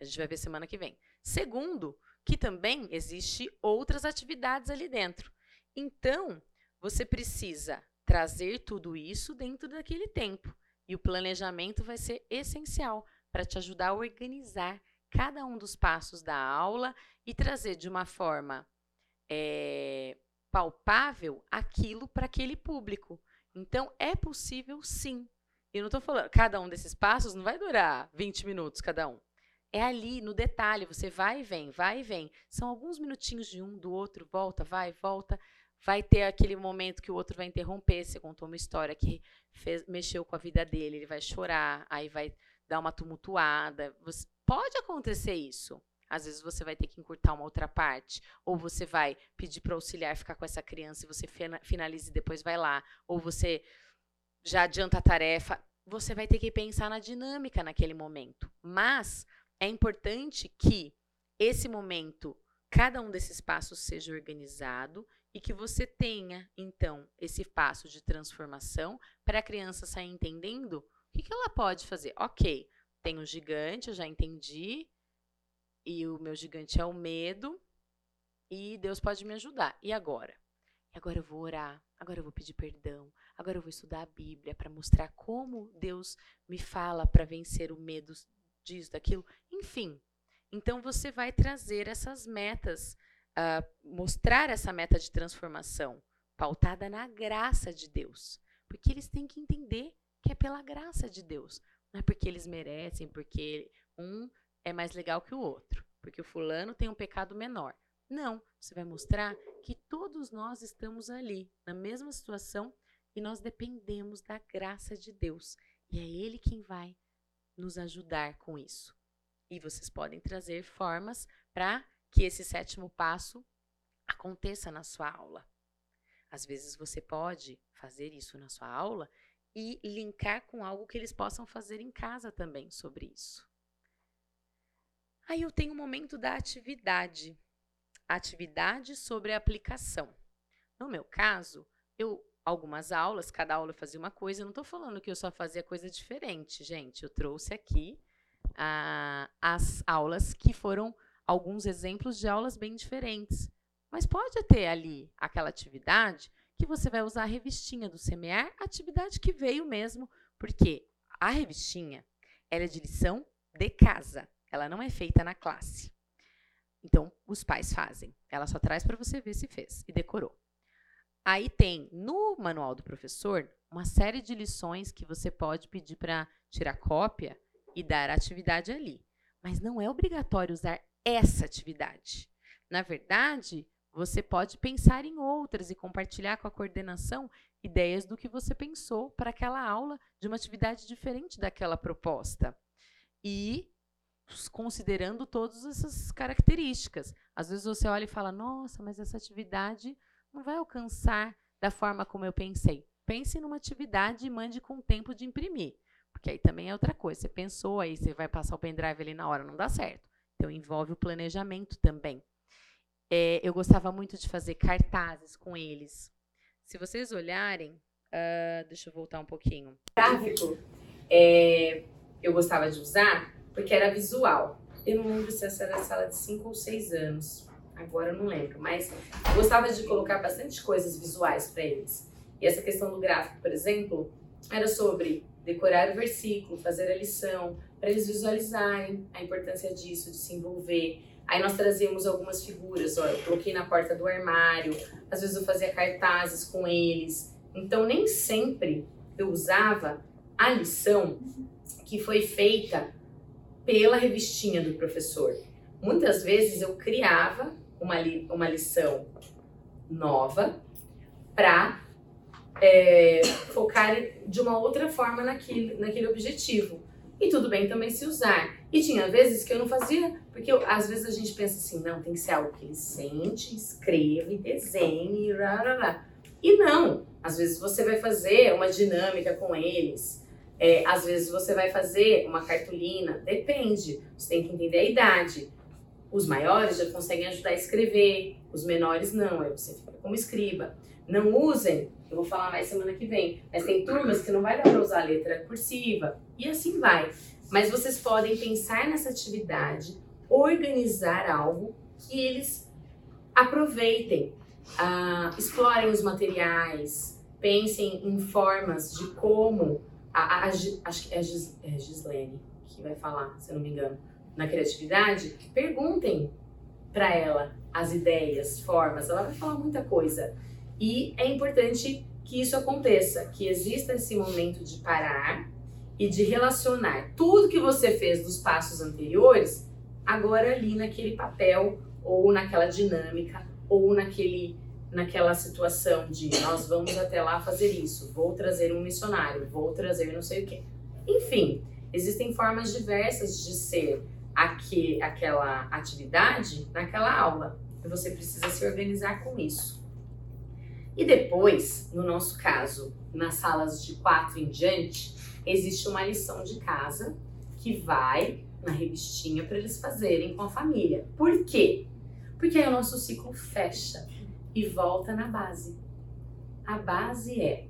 A gente vai ver semana que vem. Segundo, que também existe outras atividades ali dentro. Então, você precisa trazer tudo isso dentro daquele tempo. E o planejamento vai ser essencial para te ajudar a organizar cada um dos passos da aula e trazer de uma forma é, palpável aquilo para aquele público. Então, é possível sim. Eu não estou falando, cada um desses passos não vai durar 20 minutos cada um. É ali, no detalhe, você vai e vem, vai e vem. São alguns minutinhos de um, do outro, volta, vai, volta. Vai ter aquele momento que o outro vai interromper. Você contou uma história que fez, mexeu com a vida dele, ele vai chorar, aí vai dar uma tumultuada. Você, pode acontecer isso. Às vezes você vai ter que encurtar uma outra parte, ou você vai pedir para o auxiliar ficar com essa criança e você finaliza e depois vai lá, ou você já adianta a tarefa. Você vai ter que pensar na dinâmica naquele momento. Mas é importante que esse momento, cada um desses passos seja organizado e que você tenha, então, esse passo de transformação para a criança sair entendendo o que, que ela pode fazer. Ok, tem um gigante, eu já entendi, e o meu gigante é o medo, e Deus pode me ajudar. E agora? E agora eu vou orar, agora eu vou pedir perdão, agora eu vou estudar a Bíblia para mostrar como Deus me fala para vencer o medo disso, daquilo, enfim. Então você vai trazer essas metas, uh, mostrar essa meta de transformação pautada na graça de Deus, porque eles têm que entender que é pela graça de Deus, não é porque eles merecem, porque um é mais legal que o outro, porque o fulano tem um pecado menor. Não, você vai mostrar que todos nós estamos ali, na mesma situação, e nós dependemos da graça de Deus. E é Ele quem vai nos ajudar com isso. E vocês podem trazer formas para que esse sétimo passo aconteça na sua aula. Às vezes você pode fazer isso na sua aula e linkar com algo que eles possam fazer em casa também sobre isso. Aí eu tenho o um momento da atividade. Atividade sobre a aplicação. No meu caso, eu algumas aulas, cada aula eu fazia uma coisa. Eu não estou falando que eu só fazia coisa diferente, gente. Eu trouxe aqui ah, as aulas que foram alguns exemplos de aulas bem diferentes. Mas pode ter ali aquela atividade que você vai usar a revistinha do semear, atividade que veio mesmo, porque a revistinha ela é de lição de casa, ela não é feita na classe. Então, os pais fazem. Ela só traz para você ver se fez e decorou. Aí tem no manual do professor uma série de lições que você pode pedir para tirar cópia e dar atividade ali. Mas não é obrigatório usar essa atividade. Na verdade, você pode pensar em outras e compartilhar com a coordenação ideias do que você pensou para aquela aula de uma atividade diferente daquela proposta. E considerando todas essas características. Às vezes você olha e fala: "Nossa, mas essa atividade não vai alcançar da forma como eu pensei. Pense numa atividade e mande com tempo de imprimir. Porque aí também é outra coisa. Você pensou, aí você vai passar o pendrive ali na hora, não dá certo. Então envolve o planejamento também. É, eu gostava muito de fazer cartazes com eles. Se vocês olharem, uh, deixa eu voltar um pouquinho. Gráfico, é, eu gostava de usar porque era visual. Eu não lembro se essa era a sala de 5 ou 6 anos agora eu não lembro, mas gostava de colocar bastante coisas visuais para eles. E essa questão do gráfico, por exemplo, era sobre decorar o versículo, fazer a lição, para eles visualizarem a importância disso, de se envolver. Aí nós trazíamos algumas figuras, ó, eu coloquei na porta do armário, às vezes eu fazia cartazes com eles. Então nem sempre eu usava a lição que foi feita pela revistinha do professor. Muitas vezes eu criava uma, li, uma lição nova para é, focar de uma outra forma naquele, naquele objetivo. E tudo bem também se usar. E tinha vezes que eu não fazia, porque eu, às vezes a gente pensa assim, não, tem que ser algo que ele sente, escreve, desenhe, rarará. E não, às vezes você vai fazer uma dinâmica com eles, é, às vezes você vai fazer uma cartolina, depende, você tem que entender a idade. Os maiores já conseguem ajudar a escrever, os menores não, aí você fica como escriba. Não usem, eu vou falar mais semana que vem, mas tem turmas que não vai dar para usar a letra cursiva e assim vai. Mas vocês podem pensar nessa atividade, organizar algo que eles aproveitem, uh, explorem os materiais, pensem em formas de como. A, a, acho que é a é Gislene que vai falar, se eu não me engano na criatividade, perguntem para ela as ideias, formas, ela vai falar muita coisa. E é importante que isso aconteça, que exista esse momento de parar e de relacionar tudo que você fez dos passos anteriores agora ali naquele papel ou naquela dinâmica ou naquele naquela situação de nós vamos até lá fazer isso, vou trazer um missionário, vou trazer não sei o quê. Enfim, existem formas diversas de ser aqui, aquela atividade naquela aula. Você precisa se organizar com isso. E depois, no nosso caso, nas salas de quatro em diante, existe uma lição de casa que vai na revistinha para eles fazerem com a família. Por quê? Porque aí o nosso ciclo fecha e volta na base. A base é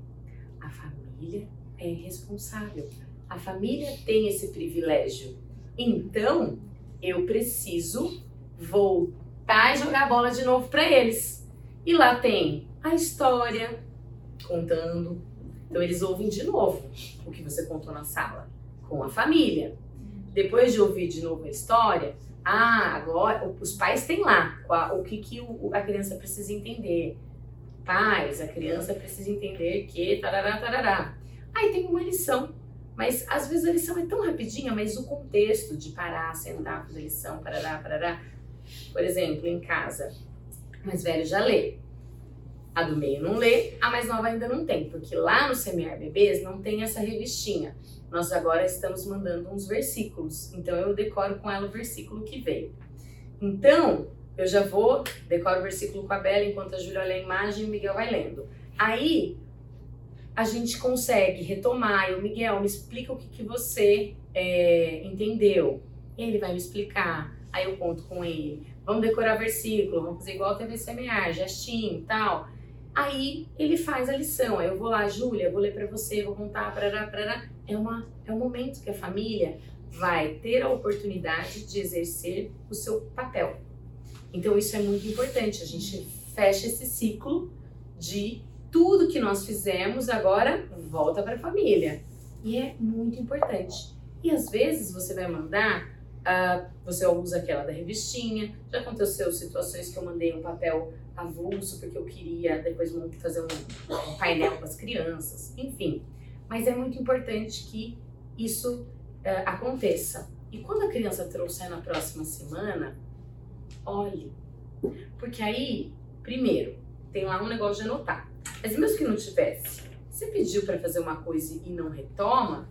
a família é responsável. A família tem esse privilégio. Então, eu preciso voltar e jogar a bola de novo para eles. E lá tem a história contando. Então, eles ouvem de novo o que você contou na sala com a família. Depois de ouvir de novo a história, ah, agora os pais têm lá o que, que a criança precisa entender. Pais, a criança precisa entender que tarará, tarará. Aí tem uma lição, mas às vezes a lição é tão rapidinha, mas o contexto de parar, sentar, fazer lição, parará, parará. Por exemplo, em casa, mais velho já lê. A do meio não lê, a mais nova ainda não tem, porque lá no Semear Bebês não tem essa revistinha. Nós agora estamos mandando uns versículos, então eu decoro com ela o versículo que veio. Então, eu já vou, decoro o versículo com a Bela enquanto a Júlia lê a imagem e o Miguel vai lendo. Aí, a gente consegue retomar. E o Miguel, me explica o que, que você é, entendeu. Ele vai me explicar. Aí eu conto com ele. Vamos decorar versículo, vamos fazer igual a TV semear, gestinho e tal. Aí ele faz a lição. Aí eu vou lá, Júlia, vou ler para você, vou contar, parará, parará. É, uma, é um momento que a família vai ter a oportunidade de exercer o seu papel. Então isso é muito importante. A gente fecha esse ciclo de tudo que nós fizemos agora volta para a família. E é muito importante. E às vezes você vai mandar, uh, você usa aquela da revistinha. Já aconteceu situações que eu mandei um papel avulso porque eu queria depois fazer um, painel com as crianças, enfim. Mas é muito importante que isso uh, aconteça. E quando a criança trouxer na próxima semana, olhe. Porque aí, primeiro, tem lá um negócio de anotar. Mas mesmo que não tivesse, você pediu para fazer uma coisa e não retoma,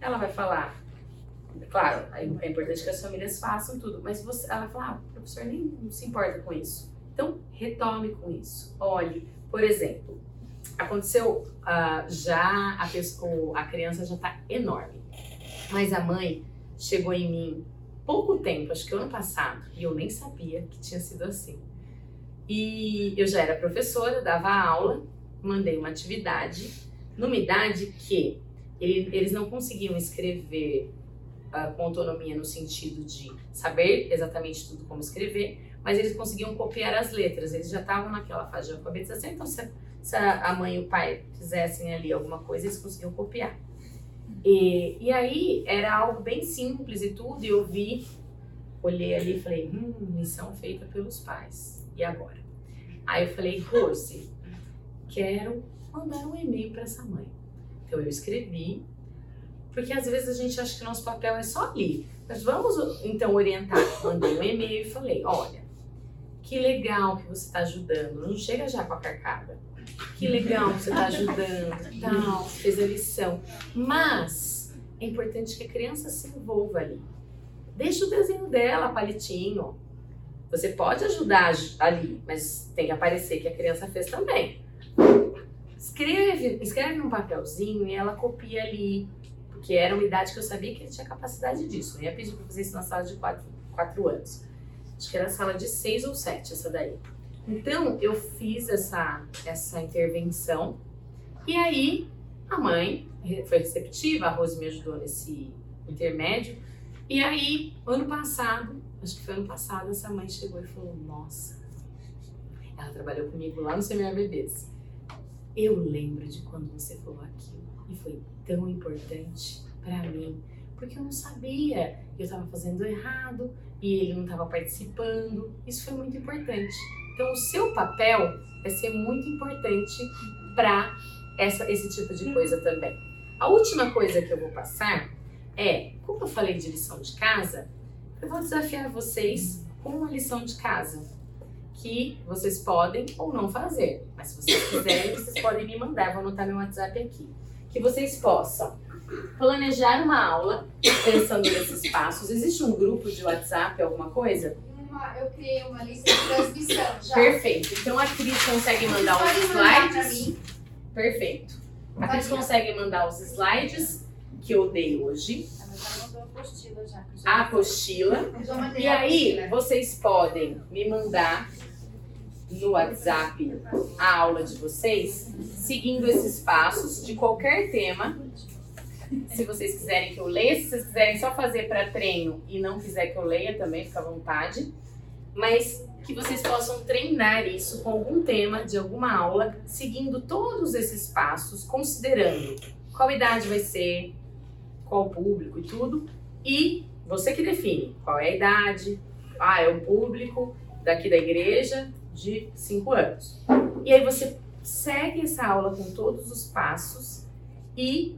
ela vai falar. Claro, é importante que as famílias façam tudo, mas você, ela vai falar, ah, o professor nem se importa com isso. Então, retome com isso. Olhe, por exemplo, aconteceu uh, já a, a criança já está enorme, mas a mãe chegou em mim pouco tempo, acho que ano passado, e eu nem sabia que tinha sido assim. E eu já era professora, dava aula, mandei uma atividade numa idade que ele, eles não conseguiam escrever uh, com autonomia no sentido de saber exatamente tudo como escrever, mas eles conseguiam copiar as letras, eles já estavam naquela fase de alfabetização, então se, se a mãe e o pai fizessem ali alguma coisa, eles conseguiam copiar. E, e aí era algo bem simples e tudo, e eu vi, olhei ali e falei, hum, missão feita pelos pais, e agora? Aí eu falei, Rose, quero mandar um e-mail para essa mãe. Então eu escrevi, porque às vezes a gente acha que nosso papel é só ali. Mas vamos então orientar. Mandei um e-mail e falei: olha, que legal que você está ajudando. Não chega já com a carcada. Que legal que você está ajudando, tal, fez a lição. Mas é importante que a criança se envolva ali. Deixa o desenho dela, palitinho. Você pode ajudar ali, mas tem que aparecer que a criança fez também. Escreve, escreve num papelzinho e ela copia ali. Porque era uma idade que eu sabia que ele tinha capacidade disso. Não ia pedir para fazer isso na sala de 4 anos. Acho que era sala de seis ou sete, essa daí. Então, eu fiz essa, essa intervenção. E aí, a mãe foi receptiva, a Rose me ajudou nesse intermédio. E aí, ano passado, acho que foi ano passado, essa mãe chegou e falou: Nossa, ela trabalhou comigo lá no Semear Bebês. Eu lembro de quando você falou aquilo e foi tão importante para mim porque eu não sabia, eu estava fazendo errado e ele não estava participando. Isso foi muito importante. Então, o seu papel vai ser muito importante para esse tipo de coisa também. A última coisa que eu vou passar é, como eu falei de lição de casa, eu vou desafiar vocês com uma lição de casa que vocês podem ou não fazer. Mas se vocês quiserem, vocês podem me mandar. Vou anotar meu WhatsApp aqui. Que vocês possam planejar uma aula pensando nesses passos. Existe um grupo de WhatsApp, alguma coisa? Uma, eu criei uma lista de transmissão já. Perfeito. Então a Cris consegue mandar os mandar slides. mim. Perfeito. A Cris consegue mandar os slides que eu dei hoje, mas já mandou a apostila já. a apostila. E aí, vocês podem me mandar no WhatsApp a aula de vocês, seguindo esses passos de qualquer tema. Se vocês quiserem que eu leia, se vocês quiserem só fazer para treino e não quiser que eu leia também, fica à vontade. Mas que vocês possam treinar isso com algum tema de alguma aula, seguindo todos esses passos, considerando qual idade vai ser, qual público e tudo, e você que define qual é a idade. Ah, é um público daqui da igreja de 5 anos. E aí você segue essa aula com todos os passos e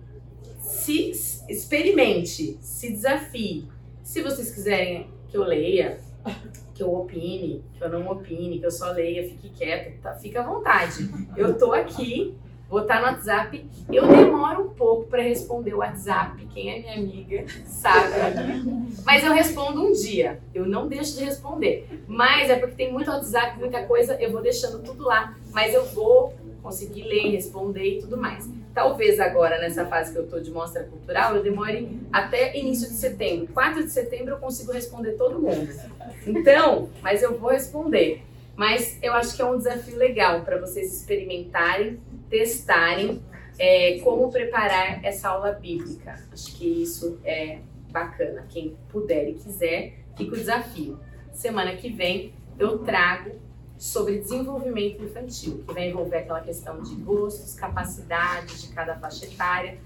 se experimente, se desafie. Se vocês quiserem que eu leia, que eu opine, que eu não opine, que eu só leia, fique quieta, tá, fica à vontade. Eu tô aqui, vou estar no WhatsApp. Eu demoro um pouco para responder o WhatsApp. Quem é minha amiga sabe. Mas eu respondo um dia. Eu não deixo de responder. Mas é porque tem muito WhatsApp, muita coisa, eu vou deixando tudo lá. Mas eu vou conseguir ler, responder e tudo mais. Talvez agora, nessa fase que eu tô de mostra cultural, eu demore até início de setembro. 4 de setembro eu consigo responder todo mundo. Então, mas eu vou responder. Mas eu acho que é um desafio legal para vocês experimentarem, testarem é, como preparar essa aula bíblica. Acho que isso é bacana. Quem puder e quiser, fica o desafio. Semana que vem eu trago sobre desenvolvimento infantil, que vai envolver aquela questão de gostos, capacidades de cada faixa etária,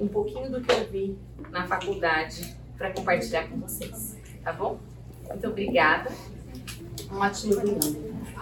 um pouquinho do que eu vi na faculdade para compartilhar com vocês, tá bom? Muito obrigada. Um ótimo domingo.